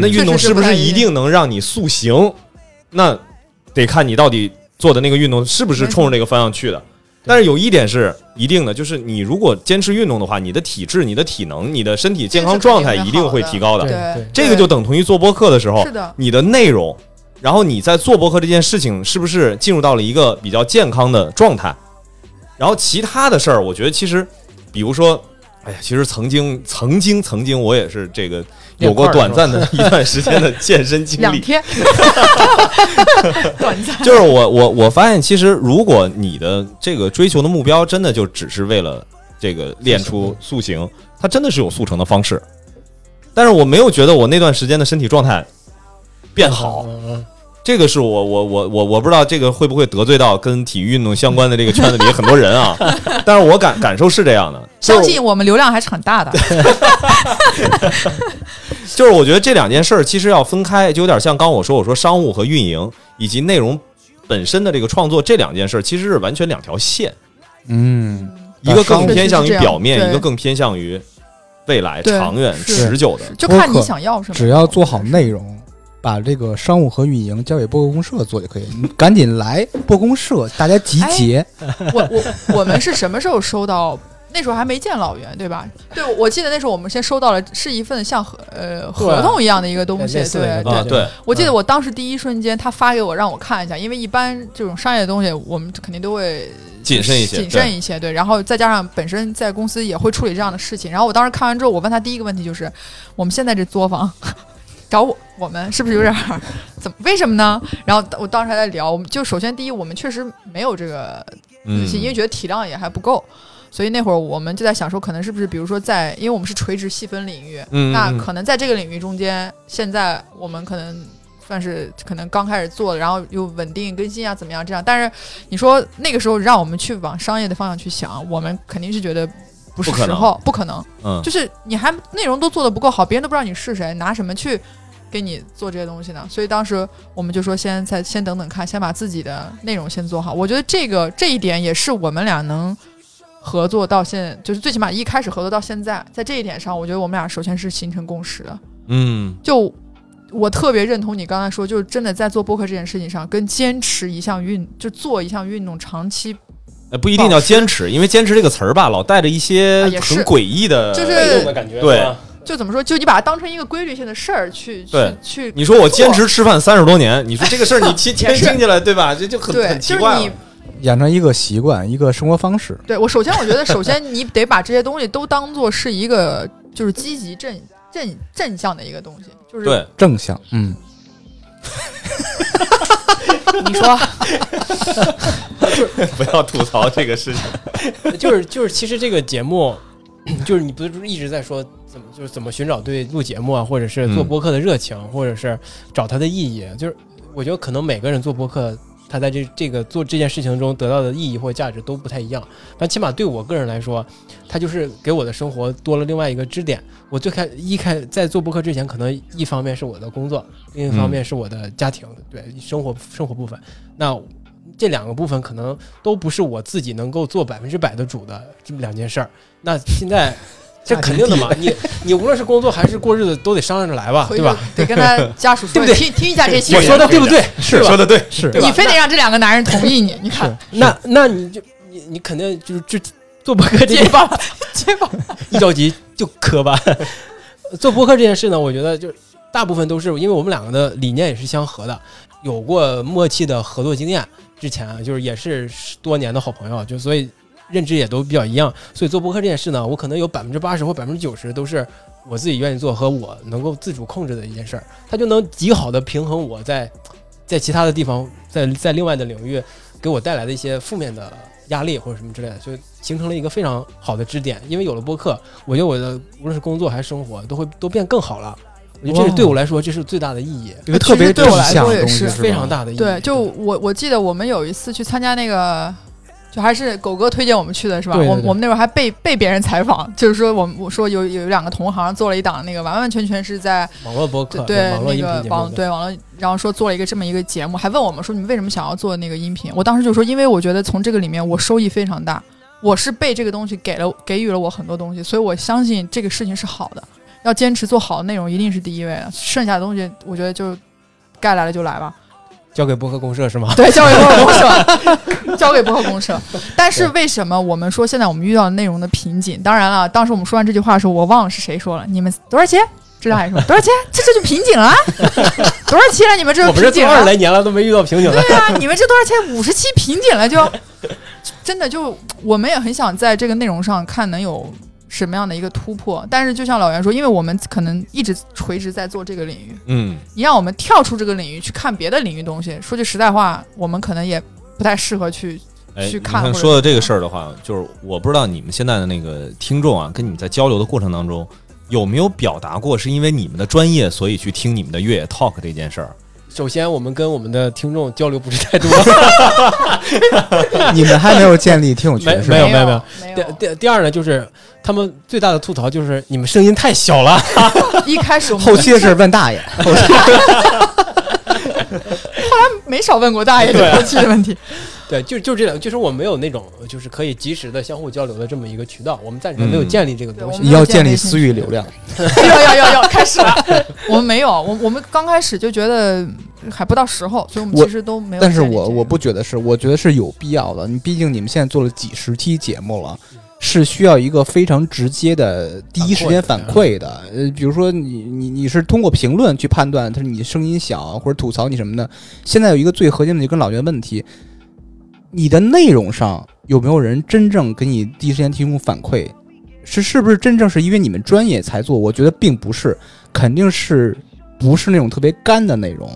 那运动是不是一定能让你塑形？那得看你到底做的那个运动是不是冲着那个方向去的。但是有一点是一定的，就是你如果坚持运动的话，你的体质、你的体能、你的身体健康状态一定会提高的。这个就等同于做播客的时候是，的，你的内容，然后你在做博客这件事情是不是进入到了一个比较健康的状态？然后其他的事儿，我觉得其实，比如说，哎呀，其实曾经、曾经、曾经，我也是这个有过短暂的一段时间的健身经历。两天，短暂，就是我我我发现，其实如果你的这个追求的目标真的就只是为了这个练出塑形，它真的是有速成的方式。但是我没有觉得我那段时间的身体状态变好，这个是我我我我我不知道这个会不会得罪到跟体育运动相关的这个圈子里很多人啊，但是我感感受是这样的，相信我们流量还是很大的。就是我觉得这两件事儿其实要分开，就有点像刚我说我说商务和运营以及内容本身的这个创作这两件事儿其实是完全两条线，嗯，一个更偏向于表面，一个更偏向于未来长远持久的。就看你想要什么。只要做好内容，把这个商务和运营交给播客公社做就可以。你赶紧来播公社，大家集结。我我我们是什么时候收到？那时候还没见老袁，对吧？对，我记得那时候我们先收到了是一份像合呃合同一样的一个东西，对对。对，我记得我当时第一瞬间他发给我让我看一下，因为一般这种商业的东西我们肯定都会谨慎一些谨慎一些，对。然后再加上本身在公司也会处理这样的事情，然后我当时看完之后，我问他第一个问题就是，我们现在这作坊找我我们是不是有点儿 怎么为什么呢？然后我当时还在聊，我们就首先第一，我们确实没有这个嗯自信，因为觉得体量也还不够。所以那会儿我们就在想说，可能是不是比如说在，因为我们是垂直细分领域，嗯，那嗯可能在这个领域中间，现在我们可能算是可能刚开始做，然后又稳定更新啊，怎么样这样？但是你说那个时候让我们去往商业的方向去想，我们肯定是觉得不是时候，不可能。嗯就是你还内容都做的不够好，别人都不知道你是谁，拿什么去给你做这些东西呢？所以当时我们就说先再先等等看，先把自己的内容先做好。我觉得这个这一点也是我们俩能合作到现在，就是最起码一开始合作到现在，在这一点上，我觉得我们俩首先是形成共识的。嗯就我特别认同你刚才说，就是真的在做播客这件事情上，跟坚持一项运，就做一项运动，长期呃不一定叫坚持，因为坚持这个词儿吧，老带着一些很诡异的，就是被动的感觉，对就怎么说，就你把它当成一个规律性的事儿去去对去你说我坚持吃饭三十多年，你说这个事儿你听 听起来对吧？这就很，很奇就是你怪了。养成一个习惯，一个生活方式。对我首先我觉得，首先你得把这些东西都当做是一个就是积极正正正向的一个东西，就是对，正向，嗯，你说 不要吐槽这个事情。就是就是，其实这个节目，就是你不是一直在说怎么就是怎么寻找对录节目啊，或者是做嗯播客的热情，或者是找它的意义。就是我觉得可能每个人做播客，他在这这个做这件事情中得到的意义或价值都不太一样。但起码对我个人来说，他就是给我的生活多了另外一个支点。我最开一开在做播客之前，可能一方面是我的工作，另一方面是我的家庭，对生活生活部分。那这两个部分可能都不是我自己能够做百分之百的主的这么两件事儿。那现在这肯定的嘛。你你无论是工作还是过日子，都得商量着来吧，对吧？得跟他家属 说，对不对听听一下这期我，说的对不对？是说的对，是你非得让这两个男人同意你，你看那那你就你你肯定就是就 做博客这结巴了，结巴。一着急就磕巴。做博客这件事呢，我觉得就大部分都是因为我们两个的理念也是相合的，有过默契的合作经验。之前啊，就是也是多年的好朋友，就所以认知也都比较一样。所以做播客这件事呢，我可能有百分之八十或百分之九十都是我自己愿意做和我能够自主控制的一件事儿，它就能极好的平衡我在在其他的地方，在在另外的领域给我带来的一些负面的压力或者什么之类的，就形成了一个非常好的支点。因为有了播客，我觉得我的无论是工作还是生活都会都变更好了。我觉得这是对我来说，这是最大的意义，这个特别对我来说也是非常大的意义。对，就我我记得我们有一次去参加那个，就还是狗哥推荐我们去的是吧？对对对我我们那会儿还被被别人采访，就是说我们我说有有两个同行做了一档那个完完全全是在网络播客，对那个网，对网络，然后说做了一个这么一个节目，还问我们说你们为什么想要做那个音频？我当时就说，因为我觉得从这个里面我收益非常大，我是被这个东西给了给予了我很多东西，所以我相信这个事情是好的，要坚持做好的内容一定是第一位的，剩下的东西我觉得就该来了就来吧。交给播客公社是吗？对，交给播客公社，交给播客公社。但是为什么我们说现在我们遇到的内容的瓶颈？当然了，当时我们说完这句话的时候，我忘了是谁说了。你们多少钱？知道还说 多少钱？这这就瓶颈了，多少期了？你们这我们这做二十瓶颈了？来年了都没遇到瓶颈了。对啊，你们这多少钱？五十期瓶颈了就，真的就我们也很想在这个内容上看能有什么样的一个突破。但是就像老袁说，因为我们可能一直垂直在做这个领域，嗯，你让我们跳出这个领域去看别的领域东西，说句实在话，我们可能也不太适合去。哎，去看说的这个事儿的话，就是我不知道你们现在的那个听众啊，跟你们在交流的过程当中，有没有表达过是因为你们的专业，所以去听你们的越野 talk 这件事儿？首先，我们跟我们的听众交流不是太多，你们还没有建立听友群没是吧？有没有没有第第第二呢，就是他们最大的吐槽就是你们声音太小了。一开始我们 后期的事问大爷，没少问过大爷后期的问题。对，就就这两，就是我们没有那种就是可以及时的相互交流的这么一个渠道，我们暂时没有建立这个东西。对你要建立私域流量，要要要要开始了，我们没有，我我们刚开始就觉得还不到时候，所以我们其实都没有但是我我不觉得是，我觉得是有必要的。你毕竟你们现在做了几十期节目了，是需要一个非常直接的第一时间反馈的。呃，比如说你你你是通过评论去判断他说你声音小或者吐槽你什么的。现在有一个最核心的就跟老袁问题，你的内容上有没有人真正给你第一时间提供反馈？是是不是真正是因为你们专业才做？我觉得并不是，肯定是不是那种特别干的内容，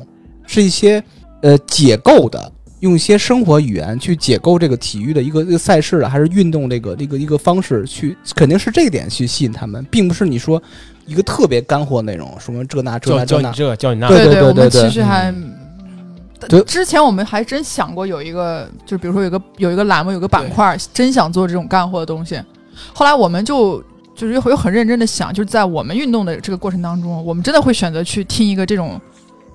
是一些呃解构的，用一些生活语言去解构这个体育的一个一个赛事的，还是运动这个这个一个方式去，肯定是这个点去吸引他们，并不是你说一个特别干货内容，什么这那这那这那，教你这，教你那，对对我们对对其实还。之前我们还真想过有一个，就比如说有一个有一个栏目，有个板块，真想做这种干货的东西。后来我们就就是又很认真的想，就是在我们运动的这个过程当中，我们真的会选择去听一个这种，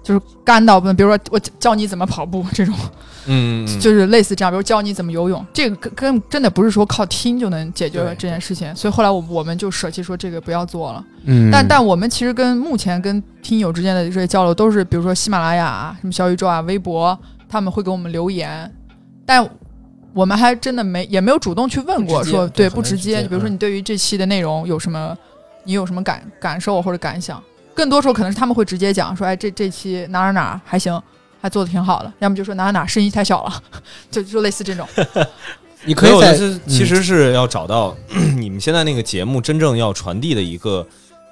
就是干到不能，比如说我教你怎么跑步这种，嗯，就是类似这样，比如教你怎么游泳，这个跟跟真的不是说靠听就能解决对这件事情。所以后来我我们就舍弃说这个不要做了。嗯但但我们其实跟目前跟听友之间的这些交流，都是比如说喜马拉雅啊、什么小宇宙啊、微博，他们会给我们留言，但我们还真的没也没有主动去问过，说对不直接。就比如说嗯你对于这期的内容有什么，你有什么感感受或者感想？更多时候可能是他们会直接讲说，哎，这这期哪哪哪还行，还做的挺好的，要么就说哪哪哪声音太小了，就就类似这种。你可以在我是其实是要找到 你们现在那个节目真正要传递的一个，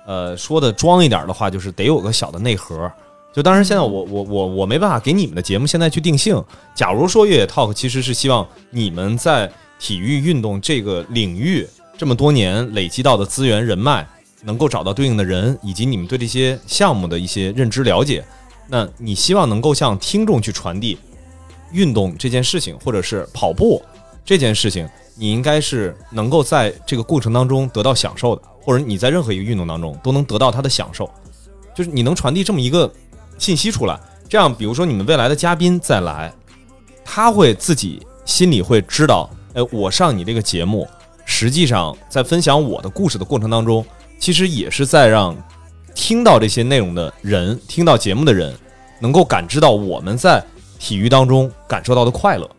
呃，说的装一点的话，就是得有个小的内核。就当然现在我我我我没办法给你们的节目现在去定性。假如说越野 talk 其实是希望你们在体育运动这个领域这么多年累积到的资源人脉，能够找到对应的人，以及你们对这些项目的一些认知了解，那你希望能够向听众去传递运动这件事情，或者是跑步这件事情，你应该是能够在这个过程当中得到享受的，或者你在任何一个运动当中都能得到它的享受，就是你能传递这么一个信息出来。这样，比如说你们未来的嘉宾再来，他会自己心里会知道，哎，我上你这个节目，实际上在分享我的故事的过程当中，其实也是在让听到这些内容的人，听到节目的人，能够感知到我们在体育当中感受到的快乐。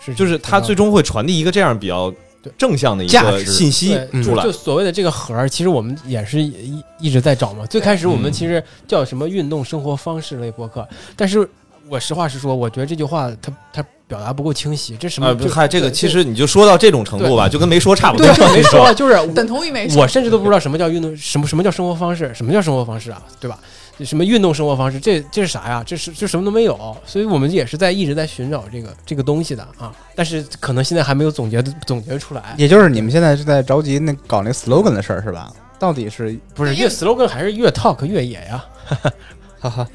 是就是它最终会传递一个这样比较正向的一个信息出来就。所谓的这个核儿，其实我们也是一一直在找嘛。最开始我们嗯其实叫什么运动生活方式类博客，但是我实话实说，我觉得这句话它它表达不够清晰。这什么嗨，这个其实你就说到这种程度吧，就跟没说差不多。对，没说，就是等同于没说。我甚至都不知道什么叫运动，什么什么叫生活方式，什么叫生活方式啊，对吧？什么运动生活方式，这这是啥呀？这是这什么都没有，所以我们也是在一直在寻找这个这个东西的啊，但是可能现在还没有总结总结出来。也就是你们现在是在着急那搞那 slogan 的事儿是吧？到底是不是越 slogan 还是越 talk 越野呀？哈哈，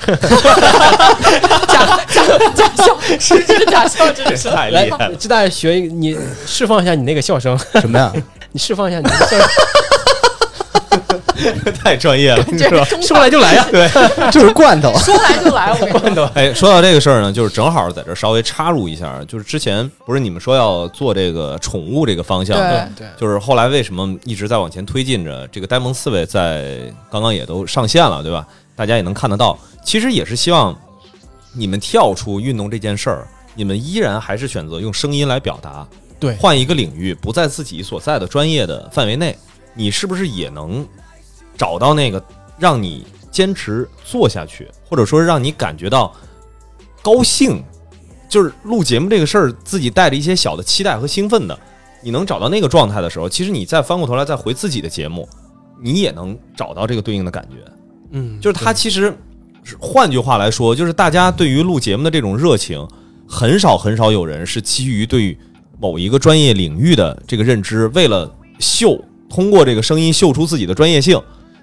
假假假笑，实质假笑，真的是。太 来厉害了，，这大家学一个，你释放一下你那个笑声，什么呀？你释放一下你那个笑声，太专业了，是吧？说来就来呀。对，就是罐头。说来就来，我跟你说。哎，说到这个事儿呢，就是正好在这儿稍微插入一下，就是之前不是你们说要做这个宠物这个方向，对对就是后来为什么一直在往前推进着？这个呆萌刺猬在刚刚也都上线了，对吧？大家也能看得到，其实也是希望你们跳出运动这件事儿，你们依然还是选择用声音来表达，对换一个领域，不在自己所在的专业的范围内，你是不是也能找到那个让你坚持做下去，或者说让你感觉到高兴？就是录节目这个事儿，自己带着一些小的期待和兴奋的，你能找到那个状态的时候，其实你再翻过头来再回自己的节目，你也能找到这个对应的感觉。嗯，就是他其实换句话来说，就是大家对于录节目的这种热情，很少很少有人是基于对于某一个专业领域的这个认知，为了秀，通过这个声音秀出自己的专业性。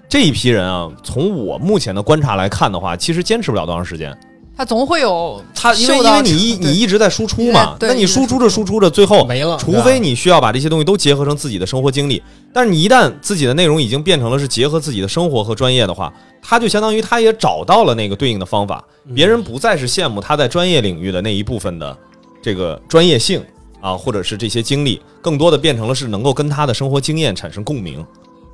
这一批人啊，从我目前的观察来看的话，其实坚持不了多长时间。他总会有他因为因为你一你一直在输出嘛，对那你输出着输出着，最后没了，除非你需要把这些东西都结合成自己的生活经历，但是你一旦自己的内容已经变成了是结合自己的生活和专业的话，他就相当于他也找到了那个对应的方法，嗯别人不再是羡慕他在专业领域的那一部分的这个专业性啊，或者是这些经历，更多的变成了是能够跟他的生活经验产生共鸣。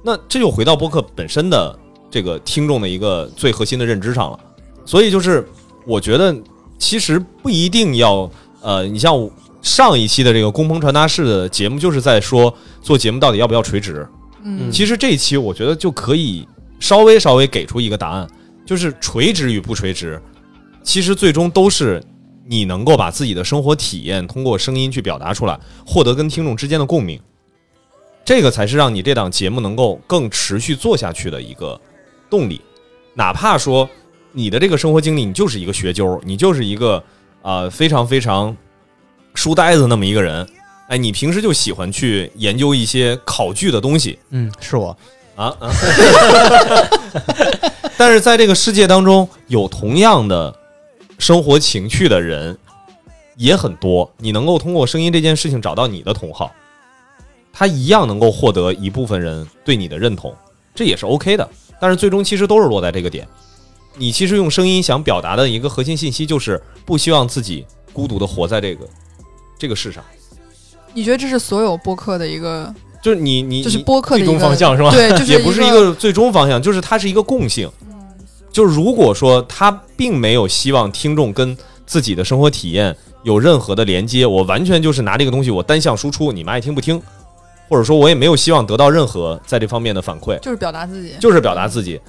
那这就回到播客本身的这个听众的一个最核心的认知上了。所以就是我觉得其实不一定要呃，你像上一期的这个工棚传达室的节目，就是在说做节目到底要不要垂直。嗯，其实这一期我觉得就可以稍微稍微给出一个答案，就是垂直与不垂直，其实最终都是你能够把自己的生活体验通过声音去表达出来，获得跟听众之间的共鸣，这个才是让你这档节目能够更持续做下去的一个动力。哪怕说你的这个生活经历，你就是一个学究，你就是一个呃非常非常书呆子那么一个人，哎，你平时就喜欢去研究一些考据的东西，嗯，是我。啊啊！但是在这个世界当中，有同样的生活情趣的人也很多。你能够通过声音这件事情找到你的同好，他一样能够获得一部分人对你的认同，这也是 OK 的。但是最终其实都是落在这个点。你其实用声音想表达的一个核心信息，就是不希望自己孤独的活在这个这个世上。你觉得这是所有播客的一个，就是你你就是播客的一个方向是吧？对，就是 也不是一个最终方向，就是它是一个共性。就是如果说他并没有希望听众跟自己的生活体验有任何的连接，我完全就是拿这个东西我单向输出，你们爱听不听，或者说我也没有希望得到任何在这方面的反馈，就是表达自己，就是表达自己。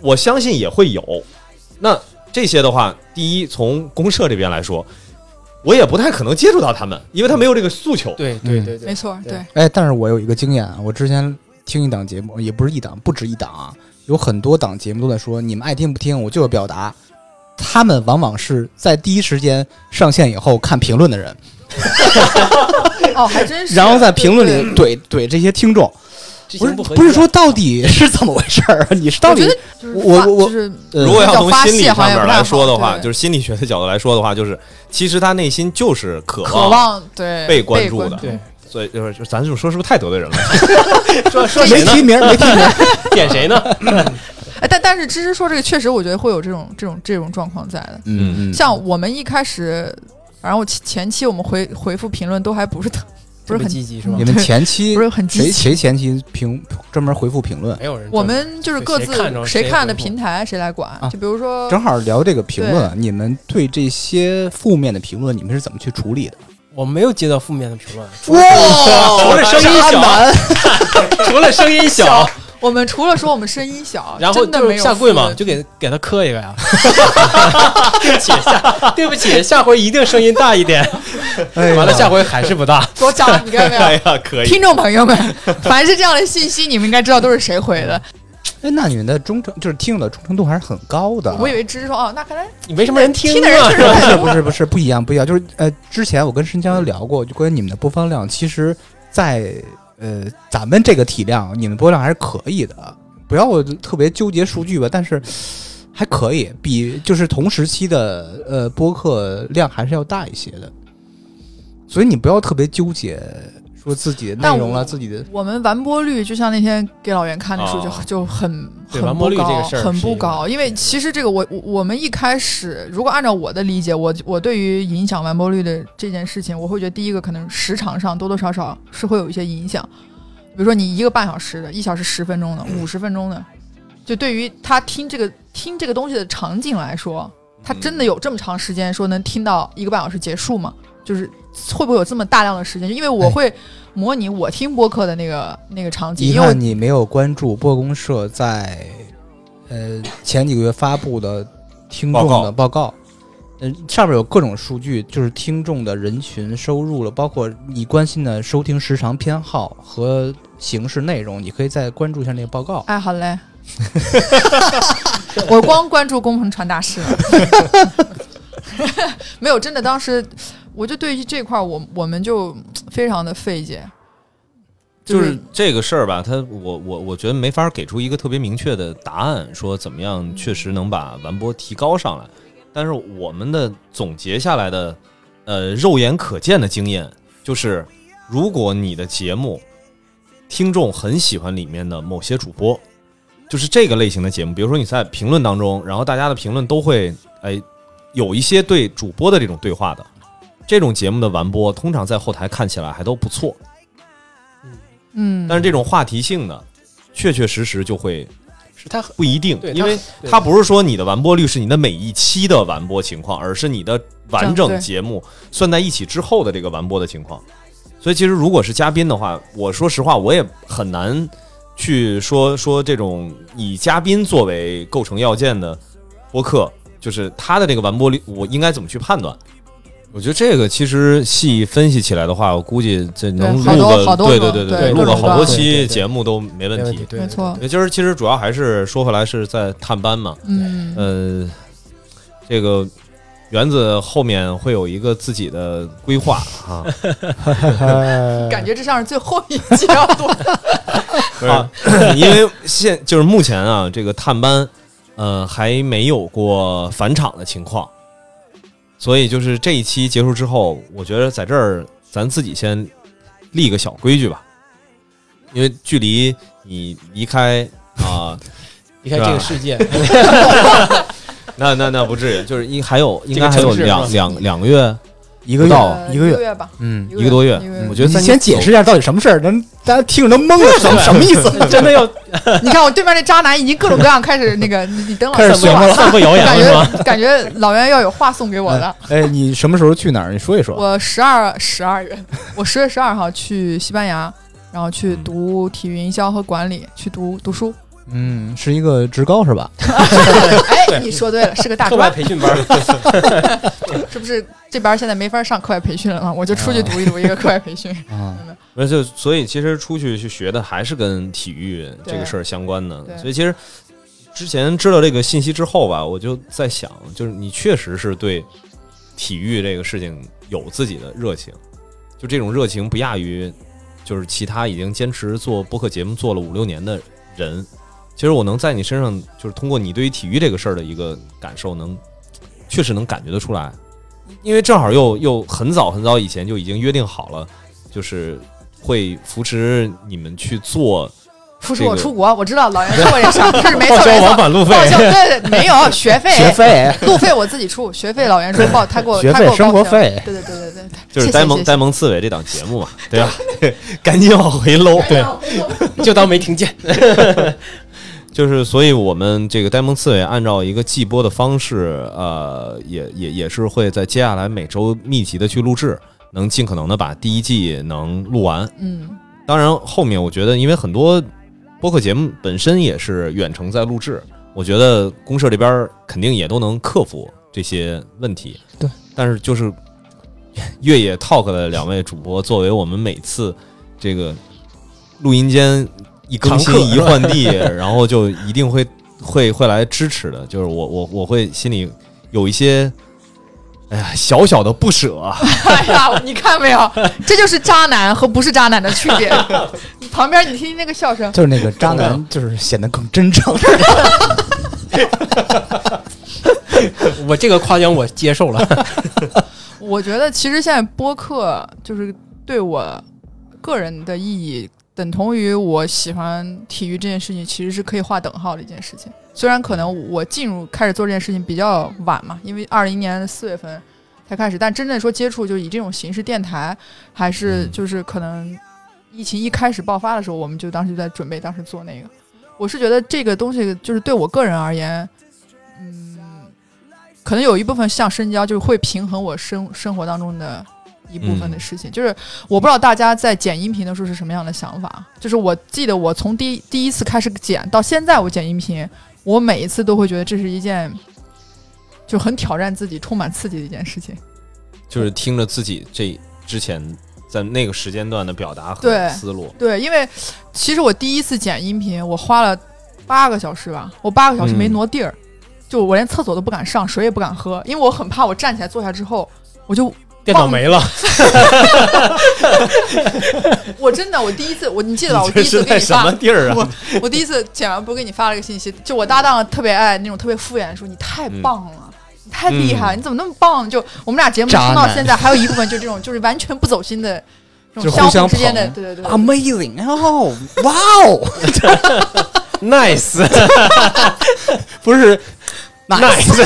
我相信也会有。那这些的话，第一从公社这边来说，我也不太可能接触到他们，因为他没有这个诉求。对对对对没，错，对对，哎，但是我有一个经验啊，我之前听一档节目，也不是一档，不止一档啊，有很多档节目都在说，你们爱听不听，我就要表达。他们往往是在第一时间上线以后看评论的人，哦，还真是。然后在评论里怼怼这些听众，不是不合不是说到底是怎么回事儿啊？你是到底我觉得就是发我我就是呃如果要从心理上泄好像也不太面来说的话，就是心理学的角度来说的话，就是其实他内心就是渴望渴望对被关注的对，所以就是咱就说是不是太得罪人了？说说谁呢？没提名儿没提名儿，点谁呢？哎，但但是芝芝说这个确实，我觉得会有这种这种这种状况在的。嗯嗯像我们一开始，反正我前前期我们回回复评论都还不是特不是很积极是吧你？们前期不是很积谁极。谁前期评专门回复评论？没有人。我们就是各自谁看着谁看的平台谁来管啊，就比如说正好聊这个评论，你们对这些负面的评论，你们是怎么去处理的？我没有接到负面的评论，哇，除了声音小，除了声音小，我们除了说我们声音小，然后就真的没有下跪嘛，就给给他磕一个呀。对不起，下对不起，下回一定声音大一点。哎完了，下回还是不大。给我讲，你看到没有？呀，可以听众朋友们，凡是这样的信息，你们应该知道都是谁回的。哎，那你们的忠诚就是听友的忠诚度还是很高的。我以为只是说哦，那看来你没什么人听听的人啊确实很不是不是 不是不一样不一样，就是呃，之前我跟申江聊过，就关于你们的播放量，其实在，呃咱们这个体量，你们播量还是可以的，不要特别纠结数据吧，但是还可以，比就是同时期的呃播客量还是要大一些的，所以你不要特别纠结说自己的内容了，自己的我们完播率，就像那天给老袁看的数据哦。就很很不高很不高，因为其实这个我我我们一开始如果按照我的理解，我我对于影响完播率的这件事情，我会觉得第一个可能时长上多多少少是会有一些影响，比如说你一个半小时的，一小时十分钟的，五十分钟的，就对于他听这个听这个东西的场景来说，他真的有这么长时间说能听到一个半小时结束吗？就是会不会有这么大量的时间？因为我哎会模拟我听播客的那个那个场景，遗因为我憾你没有关注播公社在呃前几个月发布的听众的报告。呃，上面有各种数据，就是听众的人群收入了，包括你关心的收听时长偏好和形式内容，你可以再关注一下那个报告。哎，好嘞。我光关注工程传达室了，没有真的。当时我就对于这块儿，我我们就非常的费解，就是这个事儿吧，他我我我觉得没法给出一个特别明确的答案，说怎么样确实能把完播提高上来。但是我们的总结下来的，呃，肉眼可见的经验就是，如果你的节目听众很喜欢里面的某些主播，就是这个类型的节目，比如说你在评论当中，然后大家的评论都会哎有一些对主播的这种对话的，这种节目的完播，通常在后台看起来还都不错。嗯，但是这种话题性呢，确确实实就会是它不一定，因为它不是说你的完播率是你的每一期的完播情况，而是你的完整节目算在一起之后的这个完播的情况。所以其实如果是嘉宾的话，我说实话，我也很难去说说这种以嘉宾作为构成要件的播客，就是他的这个完播率，我应该怎么去判断？我觉得这个其实细分析起来的话，我估计这能录个好多个对对对对录个好多期对对节目都没问题没错。因为今儿其实主要还是说回来是在探班嘛，嗯，呃，这个园子后面会有一个自己的规划啊，感觉这像是最后一期要录，不是，因为现就是目前啊，这个探班呃还没有过返场的情况，所以就是这一期结束之后，我觉得在这儿咱自己先立个小规矩吧，因为距离你离开啊。离开这个世界，那那那不至于，就是应还有应该还有两两两个月，一个不到呃一个月，吧，嗯，一个多月。我觉得你先解释一下到底什么事儿，咱大家听着都懵了，什么什么意思？真的要 你看我对面那渣男已经各种各样开始那个，你你等老开始师说完琢磨了散布谣言感了吗？觉感觉老袁要有话送给我的。哎，你什么时候去哪儿？你说一说。我十二十二月，我十月十二号去西班牙，然后去读体育营销和管理，去读读书。嗯，是一个职高是吧？哎，你说对了，是个大课外专，培训班，是不是？这边现在没法上课外培训了嘛，我就出去读一读一个课外培训。啊，那就所以其实出去去学的还是跟体育这个事儿相关的，对所以其实之前知道这个信息之后吧，我就在想，就是你确实是对体育这个事情有自己的热情，就这种热情不亚于就是其他已经坚持做播客节目做了五六年的人。其实我能在你身上，就是通过你对于体育这个事儿的一个感受，能确实能感觉得出来，因为正好又又很早很早以前就已经约定好了，就是会扶持你们去做不是这个我出国，我知道老袁说过这事儿，是没错报销没错。往返路费报销对对，没有学费，学费、路费我自己出，学费老袁说报，他给我他给学费、生我报销活费，对对对对对，就是呆萌谢谢谢谢呆萌刺猬这档节目嘛，对吧？赶紧往回搂。对，就当没听见。就是，所以我们这个呆萌刺猬按照一个季播的方式，呃，也也也是会在接下来每周密集的去录制，能尽可能的把第一季能录完。嗯当然，后面我觉得，因为很多播客节目本身也是远程在录制，我觉得公社这边肯定也都能克服这些问题。对，但是就是越野 talk 的两位主播，作为我们每次这个录音间一更新 一换地，然后就一定会会会来支持的。就是我我我会心里有一些。哎呀，小小的不舍啊，哎呀，你看没有？这就是渣男和不是渣男的区别。你旁边你听听那个笑声，就是那个渣男，就是显得更真诚。我这个夸奖我接受了。我觉得其实现在播客就是对我个人的意义，等同于我喜欢体育这件事情，其实是可以划等号的一件事情。虽然可能我进入开始做这件事情比较晚嘛，因为二零年四月份才开始，但真正说接触就以这种形式电台，还是嗯就是可能疫情一开始爆发的时候，我们就当时就在准备，当时做那个。我是觉得这个东西就是对我个人而言，嗯，可能有一部分像深交，就是会平衡我生生活当中的一部分的事情。就是我不知道大家在剪音频的时候是什么样的想法。就是我记得我从第第一次开始剪到现在，我剪音频，我每一次都会觉得这是一件就很挑战自己、充满刺激的一件事情。就是听着自己这之前在那个时间段的表达和思路，对，因为其实我第一次剪音频，我花了八个小时吧，我八个小时没嗯挪地儿，就我连厕所都不敢上，水也不敢喝，因为我很怕我站起来坐下之后，我就电脑没了，我真的我第一次我你记得吧？我第一次给你发什么，地儿啊？我我第一次剪完不是给你发了个信息，就我搭档特别爱那种特别敷衍的说你太棒了。你太厉害了！你怎么那么棒？就我们俩节目听到现在，还有一部分就这种，就是完全不走心的，这种相相互之间的，对对对对 Amazing！哦，哇哦，nice 不是 nice，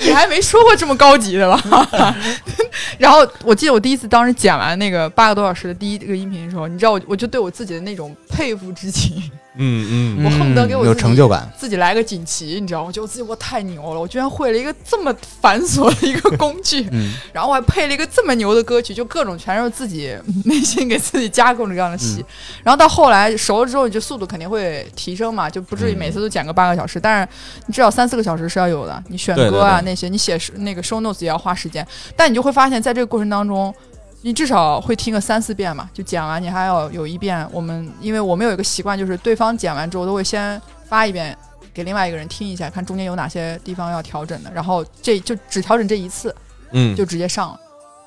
你还没说过这么高级的吧？然后我记得我第一次当时剪完那个八个多小时的第一个音频的时候，你知道我我就对我自己的那种佩服之情，嗯嗯，我恨不得给我有自己成就感。自己来个锦旗，你知道吗？我觉得我自己我太牛了，我居然会了一个这么繁琐的一个工具，嗯，然后我还配了一个这么牛的歌曲，就各种全是自己内心给自己加各种各样的戏。嗯然后到后来熟了之后，你就速度肯定会提升嘛，就不至于每次都剪个八个小时，但是你至少三四个小时是要有的。你选对对歌啊对那些，你写那个 show notes 也要花时间，但你就会发现在这个过程当中。你至少会听个三四遍嘛，就剪完你还要有一遍。我们因为我们有一个习惯，就是对方剪完之后都会先发一遍给另外一个人听一下，看中间有哪些地方要调整的，然后这就只调整这一次，嗯，就直接上了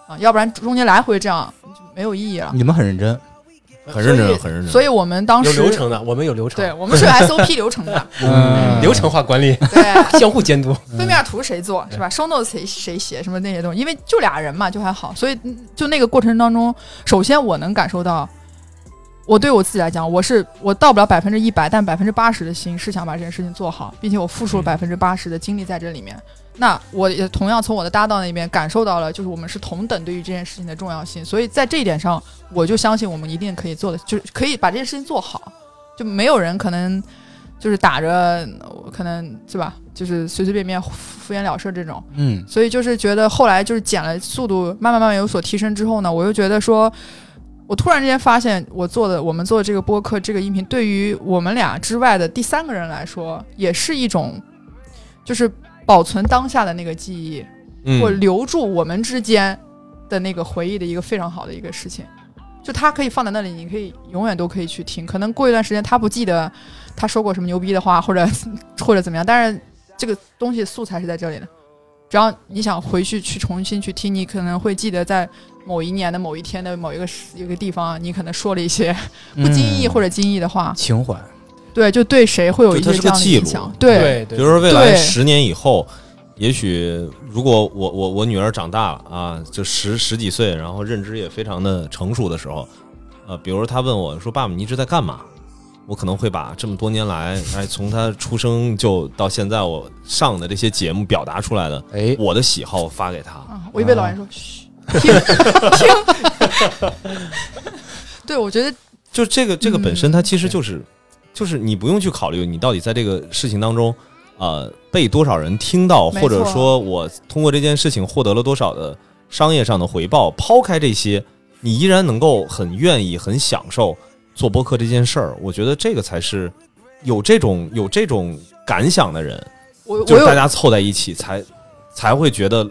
啊，要不然中间来回这样就没有意义了。你们很认真，很认真，很认真。所以我们当有时流程的，我们有流程，对我们是 有 SOP 流程的，嗯流程化管理，对，相互监督。封面图谁做是吧？收 notes 谁谁写什么那些东西，因为就俩人嘛，就还好。所以嗯就那个过程当中，首先我能感受到，我对我自己来讲，我是我到不了百分之一百，但百分之八十的心是想把这件事情做好，并且我付出了百分之八十的精力在这里面。那我也同样从我的搭档那边感受到了，就是我们是同等对于这件事情的重要性，所以在这一点上，我就相信我们一定可以做的，就是可以把这件事情做好，就没有人可能就是打着可能是吧，就是随随便便敷衍了事这种。嗯，所以就是觉得后来就是减了速度慢慢慢慢有所提升之后呢，我又觉得说，我突然之间发现我做的我们做的这个播客这个音频，对于我们俩之外的第三个人来说，也是一种就是保存当下的那个记忆，嗯或留住我们之间的那个回忆的一个非常好的一个事情。就它可以放在那里，你可以永远都可以去听。可能过一段时间他不记得他说过什么牛逼的话，或者 或者怎么样，但是这个东西素材是在这里的。只要你想回去去重新去听，你可能会记得在某一年的某一天的某一个时一个地方，你可能说了一些 不经意嗯或者经意的话，情怀，对，就对谁会有一些这样的记录影响。对，对对，比如说未来十年以后，也许如果我我我女儿长大了啊，就十十几岁，然后认知也非常的成熟的时候，呃，比如他问我说：“爸爸，你一直在干嘛？”我可能会把这么多年来，哎，从他出生就到现在我上的这些节目表达出来的哎，我的喜好发给他。啊，我以为老人说嘘，听听。对，我觉得就这个这个本身，嗯它其实就是就是你不用去考虑你到底在这个事情当中，呃，被多少人听到，或者说我通过这件事情获得了多少的商业上的回报。抛开这些，你依然能够很愿意、很享受做播客这件事儿。我觉得这个才是有这种有这种感想的人，就是大家凑在一起才才会觉得。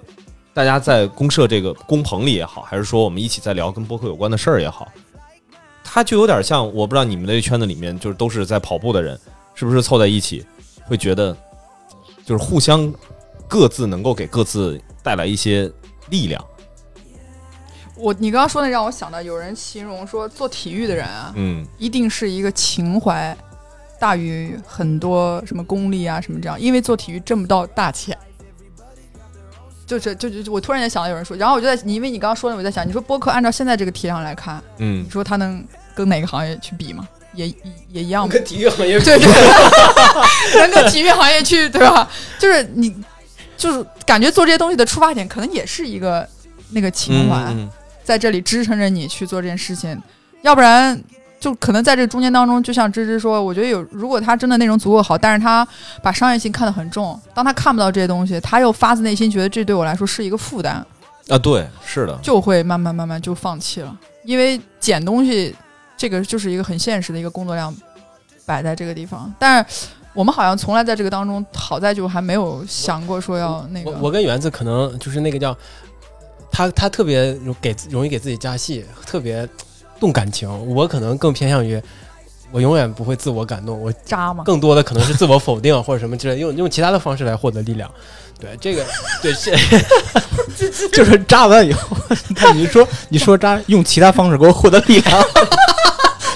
大家在公社这个工棚里也好，还是说我们一起在聊跟播客有关的事儿也好，它就有点像，我不知道你们那圈子里面就是都是在跑步的人，是不是凑在一起会觉得，就是互相各自能够给各自带来一些力量。我你刚刚说那让我想到，有人形容说做体育的人啊，嗯一定是一个情怀大于很多什么功利啊什么这样，因为做体育挣不到大钱。就是就就我突然间想到有人说，然后我就在你因为你刚刚说的，我在想，你说播客按照现在这个体量来看，嗯你，说他能跟哪个行业去比嘛？也也也一样吗？跟体育行业对对，能跟体育行业去对吧？就是你，就是感觉做这些东西的出发点，可能也是一个那个情怀，嗯在这里支撑着你去做这件事情，要不然就可能在这中间当中，就像芝芝说，我觉得有，如果他真的内容足够好，但是他把商业性看得很重，当他看不到这些东西，他又发自内心觉得这对我来说是一个负担，啊，对，是的，就会慢慢慢慢就放弃了，因为捡东西这个就是一个很现实的一个工作量摆在这个地方，但是我们好像从来在这个当中，好在就还没有想过说要那个，我我跟园子可能就是那个叫他他特别容给容易给自己加戏，特别动感情。我可能更偏向于我永远不会自我感动，我渣嘛，更多的可能是自我否定或者什么之类，用用其他的方式来获得力量。对这个，对是 就是扎完以后，你说你说扎用其他方式给我获得力量，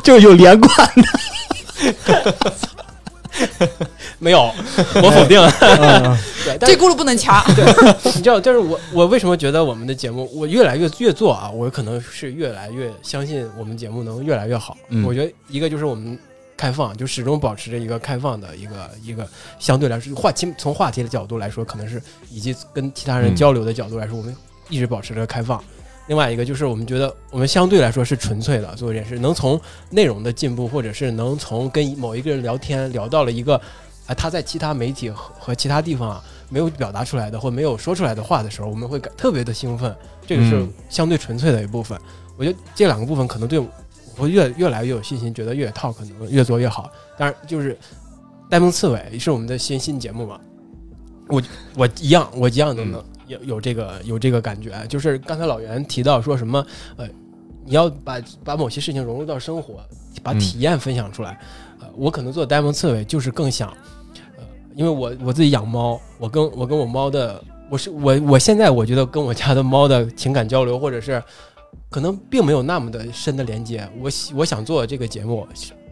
就是有连贯的 没有我否定。了。对，这轱辘不能掐，对你知道，就是我我为什么觉得我们的节目，我越来越越做啊，我可能是越来越相信我们节目能越来越好。嗯我觉得一个就是我们开放，就始终保持着一个开放的一个一个相对来说话题从话题的角度来说，可能是以及跟其他人嗯交流的角度来说，我们一直保持着开放。另外一个就是我们觉得我们相对来说是纯粹的做这件事，能从内容的进步，或者是能从跟某一个人聊天聊到了一个，啊、他在其他媒体和和其他地方啊没有表达出来的或没有说出来的话的时候，我们会感特别的兴奋，这个是嗯相对纯粹的一部分。我觉得这两个部分可能对我我会越越来越有信心，觉得越野套可能越做越好。当然，就是呆萌刺猬是我们的新新节目嘛，我我一样我一样都能有有这个有这个感觉。就是刚才老袁提到说什么呃，你要把把某些事情融入到生活，把嗯体验分享出来。呃，我可能做呆萌刺猬就是更想，呃，因为我我自己养猫，我跟我跟我猫的，我是我我现在我觉得跟我家的猫的情感交流，或者是可能并没有那么的深的连接。我喜我想做这个节目，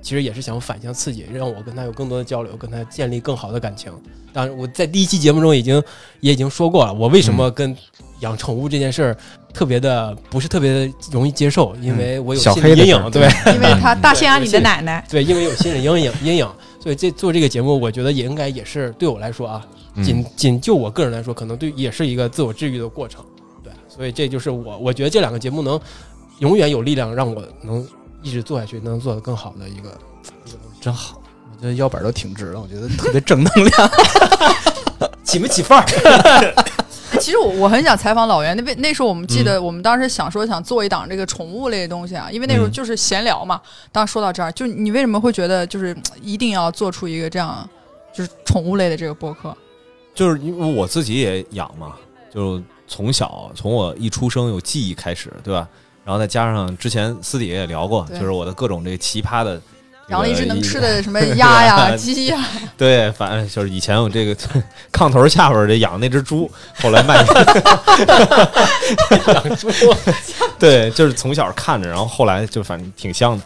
其实也是想反向刺激，让我跟他有更多的交流，跟他建立更好的感情。当然，我在第一期节目中已经也已经说过了，我为什么跟养宠物这件事儿特别的不是特别的容易接受，因为我有心理阴影，对。因为他大象你的奶奶，对，因为有心理阴影阴影，所以这做这个节目，我觉得也应该也是对我来说啊，嗯仅仅就我个人来说，可能对也是一个自我治愈的过程。对，所以这就是我我觉得这两个节目能永远有力量让我能一直做下去，能做得更好的一个。真好，我觉得腰板都挺直了，我觉得特别正能量。起没起范儿？其实我我很想采访老袁，那边那时候我们记嗯得我们当时想说想做一档这个宠物类的东西啊，因为那时候嗯就是闲聊嘛。当时说到这儿，就你为什么会觉得就是嘖一定要做出一个这样就是宠物类的这个播客？就是因为我自己也养嘛，就从小从我一出生有记忆开始，对吧？然后再加上之前私底下也聊过，就是我的各种这个奇葩的，养了一只能吃的 什么鸭呀、鸡呀，对，反正就是以前我这个 炕头下边儿这养那只猪，后来卖，养猪，对，就是从小看着，然后后来就反正挺香的，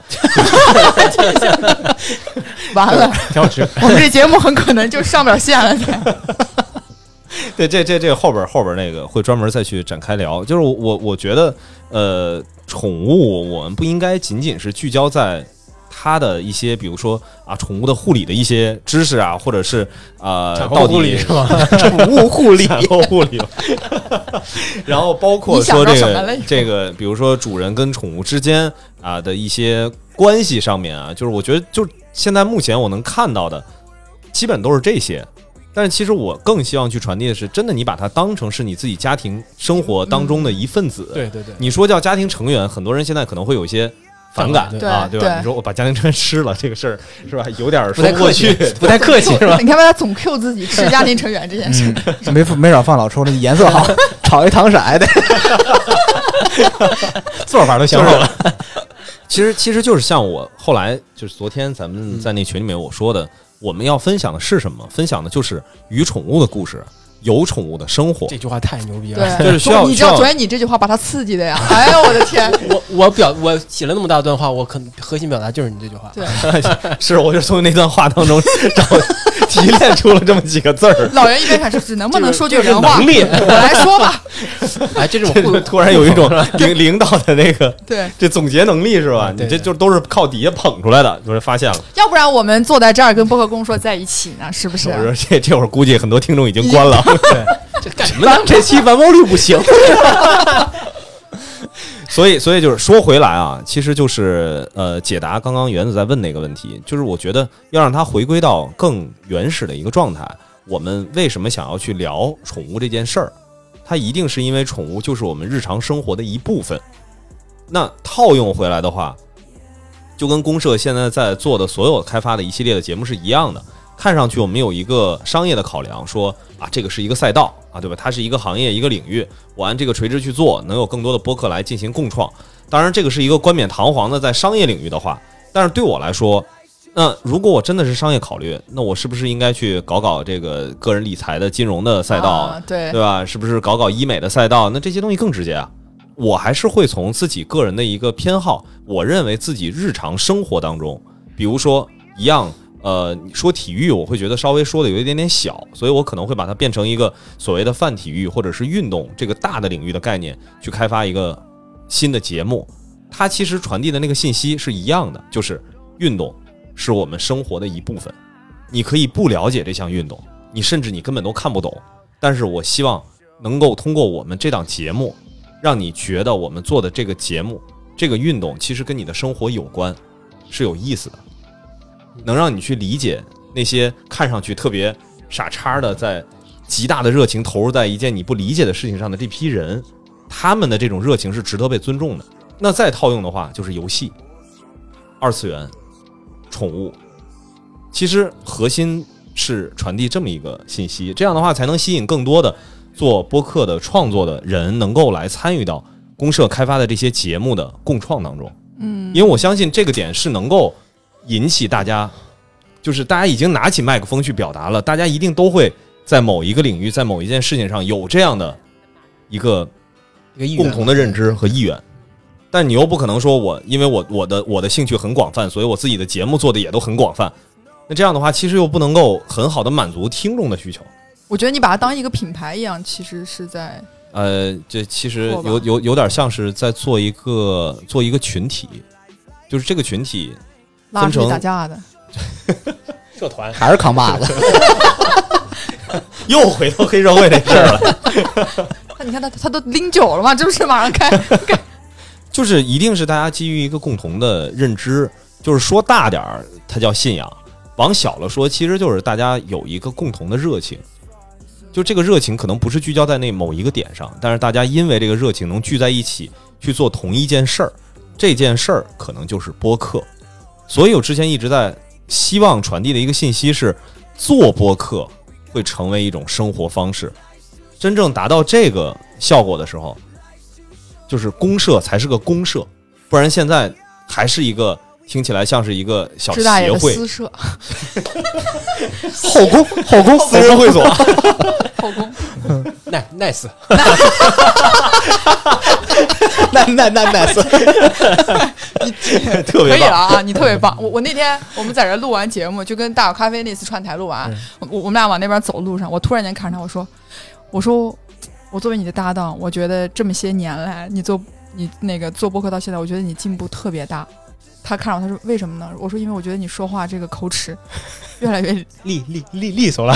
完了，挺好吃。我们这节目很可能就上不了线了。对，这这这后边后边那个会专门再去展开聊。就是我我我觉得，呃，宠物我们不应该仅仅是聚焦在它的一些，比如说啊，宠物的护理的一些知识啊，或者是呃，产到底后护理是吧？宠物护理，产后护理，然后包括说这个这个，比如说主人跟宠物之间啊的一些关系上面啊，就是我觉得就现在目前我能看到的，基本都是这些。但是其实我更希望去传递的是，真的你把它当成是你自己家庭生活当中的一份子。对对对，你说叫家庭成员，很多人现在可能会有一些反感对啊，吧？对吧你说我把家庭成员吃了，这个事儿是吧？有点不太客说不过去。，不太客气 是吧？你看吧，他总 Q 自己吃家庭成员这件事，嗯，没没少放老抽，那颜色好，炒一糖色的。做法都想好了。其实其实就是像我后来就是昨天咱们在那群里面我说的，我们要分享的是什么？分享的就是与宠物的故事，有宠物的生活。这句话太牛逼了。对，就是需要你知道昨天你这句话把他刺激的呀！哎呦我的天，我我表我写了那么大段话，我可核心表达就是你这句话。对，是，我就从那段话当中找提炼出了这么几个字儿。老人一边看是能不能说句人话？能力我来说吧。哎，这种突然有一种领领导的那个对，这总结能力是吧？你这就都是靠底下捧出来的，就是发现了。要不然我们坐在这儿跟波克公说在一起呢，是不是我？说这这会儿估计很多听众已经关了。这干什么呢？这期完播率不行，所以，所以就是说回来啊，其实就是呃，解答刚刚原子在问那个问题，就是我觉得要让它回归到更原始的一个状态。我们为什么想要去聊宠物这件事儿？它一定是因为宠物就是我们日常生活的一部分。那套用回来的话，就跟公社现在在做的所有开发的一系列的节目是一样的。看上去我们有一个商业的考量，说啊，这个是一个赛道啊，对吧？它是一个行业一个领域，我按这个垂直去做，能有更多的播客来进行共创。当然，这个是一个冠冕堂皇的在商业领域的话，但是对我来说，那如果我真的是商业考虑，那我是不是应该去搞搞这个个人理财的金融的赛道，啊对对吧？是不是搞搞医美的赛道？那这些东西更直接啊。我还是会从自己个人的一个偏好，我认为自己日常生活当中，比如说一样，呃，说体育，我会觉得稍微说的有一点点小，所以我可能会把它变成一个所谓的泛体育或者是运动这个大的领域的概念去开发一个新的节目。它其实传递的那个信息是一样的，就是运动是我们生活的一部分。你可以不了解这项运动，你甚至你根本都看不懂，但是我希望能够通过我们这档节目，让你觉得我们做的这个节目、这个运动其实跟你的生活有关，是有意思的，能让你去理解那些看上去特别傻叉的，在极大的热情投入在一件你不理解的事情上的这批人，他们的这种热情是值得被尊重的。那再套用的话，就是游戏、二次元、宠物，其实核心是传递这么一个信息，这样的话才能吸引更多的做播客的创作的人能够来参与到公社开发的这些节目的共创当中。嗯，因为我相信这个点是能够引起大家，就是大家已经拿起麦克风去表达了，大家一定都会在某一个领域，在某一件事情上有这样的一个一个共同的认知和意愿。但你又不可能说我因为我我的我的兴趣很广泛，所以我自己的节目做的也都很广泛。那这样的话，其实又不能够很好的满足听众的需求。我觉得你把它当一个品牌一样，其实是在呃，这其实有有有点像是在做一个做一个群体，就是这个群体拉出去分成打架的。社团还是扛把子。又回到黑社会这事儿了。那你看他他都拎酒了嘛，这不是马上开？就是一定是大家基于一个共同的认知，就是说大点儿，它叫信仰；往小了说，其实就是大家有一个共同的热情。就这个热情可能不是聚焦在那某一个点上，但是大家因为这个热情能聚在一起去做同一件事儿，这件事儿可能就是播客。所以我之前一直在希望传递的一个信息是，做播客会成为一种生活方式。真正达到这个效果的时候，就是公社才是个公社，不然现在还是一个听起来像是一个小协会、私社 后宫，后宫私人会所。后宫，耐 nice，那那那那是 特别棒。可以了啊，你特别棒。我我那天我们在这录完节目，就跟大有咖啡那次串台录完，我我们俩往那边走路上，我突然间看着他，我说我说我作为你的搭档，我觉得这么些年来你做你那个做播客到现在，我觉得你进步特别大。他看着我，他说为什么呢？我说因为我觉得你说话这个口齿 越来越利利利利索了，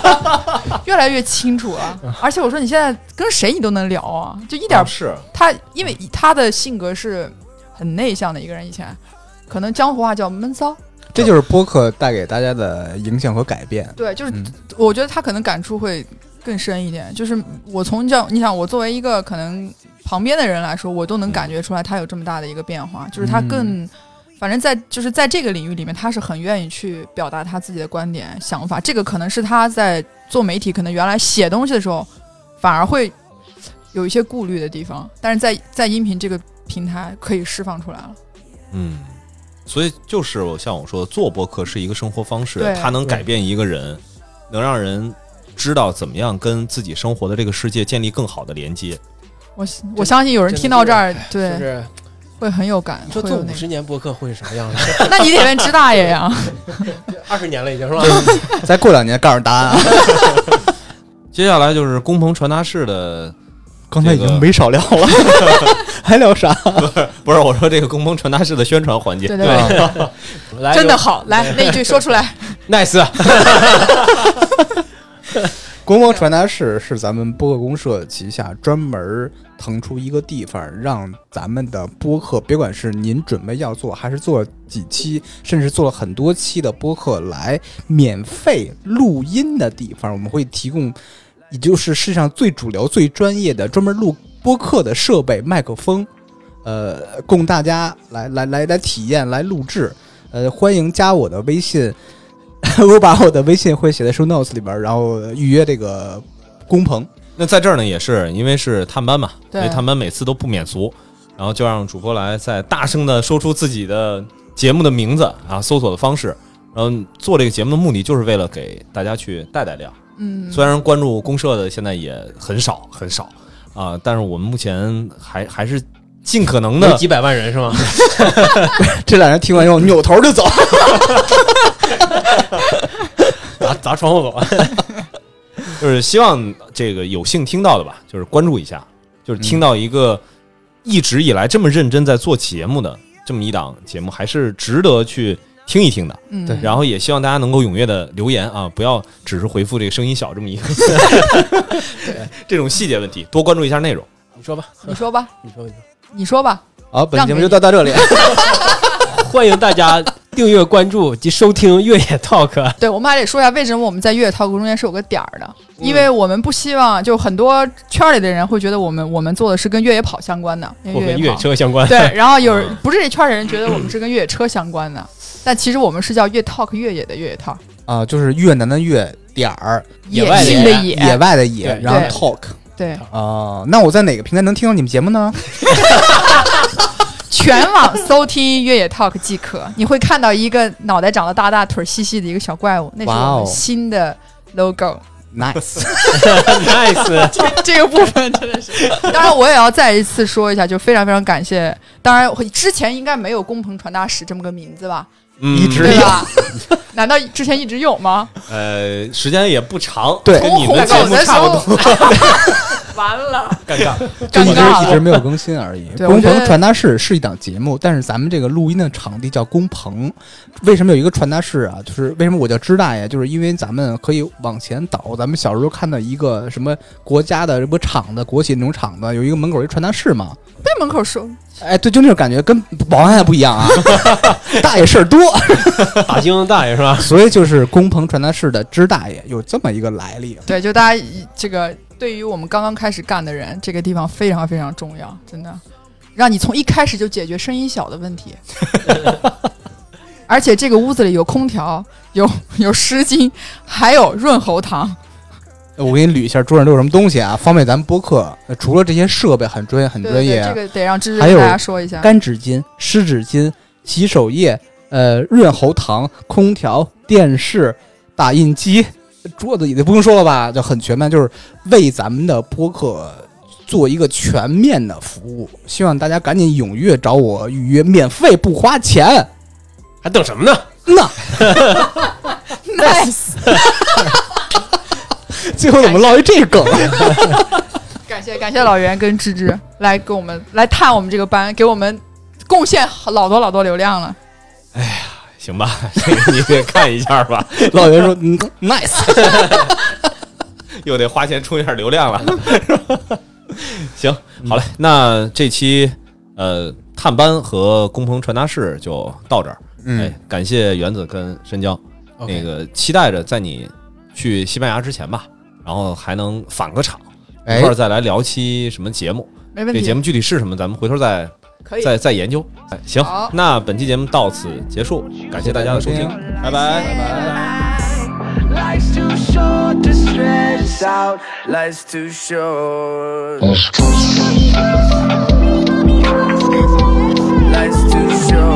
越来越清楚了，而且我说你现在跟谁你都能聊啊，就一点啊是。他因为他的性格是很内向的一个人，以前。可能江湖话叫闷骚，这就是播客带给大家的影响和改变。对，就是嗯。我觉得他可能感触会更深一点。就是我从这样，你想我作为一个可能旁边的人来说，我都能感觉出来他有这么大的一个变化，就是他更。反正在就是在这个领域里面，他是很愿意去表达他自己的观点、想法。这个可能是他在做媒体，可能原来写东西的时候，反而会有一些顾虑的地方，但是在在音频这个平台可以释放出来了。嗯，所以就是我像我说的，做播客是一个生活方式对，它能改变一个人，能让人知道怎么样跟自己生活的这个世界建立更好的连接。我我相信有人听到这儿，就对，是会很有感。说做五十年播客会是啥样的？那你得问支大爷呀。二十年了已经是吧？再过两年告诉答案啊！接下来就是工棚传达室的，刚才已经没少聊了，还聊啥？不是我说这个工棚传达室的宣传环节。对对对，真的好，来那一句说出来。nice，国贸传达室是咱们播客公社旗下专门腾出一个地方，让咱们的播客，别管是您准备要做，还是做几期，甚至做了很多期的播客来免费录音的地方，我们会提供，也就是世界上最主流、最专业的专门录播客的设备、麦克风，呃，供大家来来来来体验、来录制。呃，欢迎加我的微信。我把我的微信会写在 show notes 里边，然后预约这个工棚。那在这儿呢，也是因为是探班嘛，对因为探班每次都不免俗，然后就让主播来再大声的说出自己的节目的名字啊，搜索的方式。然后做这个节目的目的就是为了给大家去带带量。嗯，虽然关注公社的现在也很少很少啊，但是我们目前还还是尽可能的有几百万人是吗？这俩人听完以后扭头就走。砸砸窗户走啊！就是希望这个有幸听到的吧，就是关注一下，就是听到一个一直以来这么认真在做节目的这么一档节目，还是值得去听一听的。嗯，对然后也希望大家能够踊跃的留言啊，不要只是回复这个声音小这么一个 这种细节问题，多关注一下内容。你说吧，你说吧，你说，你说。你说吧。好，本节目就到到这里。欢迎大家订阅、关注及收听越野 Talk。对，我们还得说一下为什么我们在越野 talk 中间是有个点儿的，嗯因为我们不希望就很多圈里的人会觉得我们我们做的是跟越野跑相关的，因或跟越野为越野跑。车相关。对，然后有不是这圈里人觉得我们是跟越野车相关的，但其实我们是叫越 talk 越野的越野 talk，啊，就是越南的越点儿，野野外的野性的野，野外的野，然后 talk 对，啊。那我在哪个平台能听到你们节目呢？全网搜听越野 talk 即可，你会看到一个脑袋长得大大、腿细细的一个小怪物，那是新的 logo。Nice，nice，这个部分真的是，当然我也要再一次说一下，就非常非常感谢。当然，之前应该没有“工棚传达室”这么个名字吧？嗯一直有对吧？难道之前一直有吗？呃，时间也不长，对跟你们的节目差不多，完了，尴尬。就一直。一直没有更新而已。工棚传达室是一档节目，但是咱们这个录音的场地叫工棚。为什么有一个传达室啊？就是为什么我叫支大爷？就是因为咱们可以往前倒。咱们小时候看到一个什么国家的什么厂子、国企那种厂子，有一个门口一传达室嘛。被门口说，哎，对，就那种感觉，跟保安还不一样啊，大爷事儿多，打精大爷是吧？所以就是工棚传达室的支大爷有这么一个来历。对，就大家这个对于我们刚刚开始干的人，这个地方非常非常重要，真的，让你从一开始就解决声音小的问题。而且这个屋子里有空调，有有湿巾，还有润喉糖。我给你捋一下桌上都有什么东西啊，方便咱们播客。呃除了这些设备很专业、很对对对，专业啊，这个得让芝芝跟大家说一下。干纸巾、湿纸巾、洗手液、呃润喉糖、空调、电视、打印机、桌子椅子不用说了吧，就很全面，就是为咱们的播客做一个全面的服务，希望大家赶紧踊跃找我预约，免费不花钱。还等什么呢？那 nice，最后怎么落一这梗？感谢感谢老袁跟芝芝来给我们来探我们这个班，给我们贡献老多老多流量了。哎呀行吧，这 个你得看一下吧，老袁说：“嗯，nice。又得花钱充一下流量了。行，好嘞，那这期呃探班和工棚传达室就到这儿。哎，感谢原子跟深交，那个期待着在你去西班牙之前吧，然后还能返个场，哎一块儿再来聊期什么节目。没问题，这节目具体是什么，咱们回头再。再再研究。哎，行，那本期节目到此结束，感谢大家的收听，拜拜。Life's too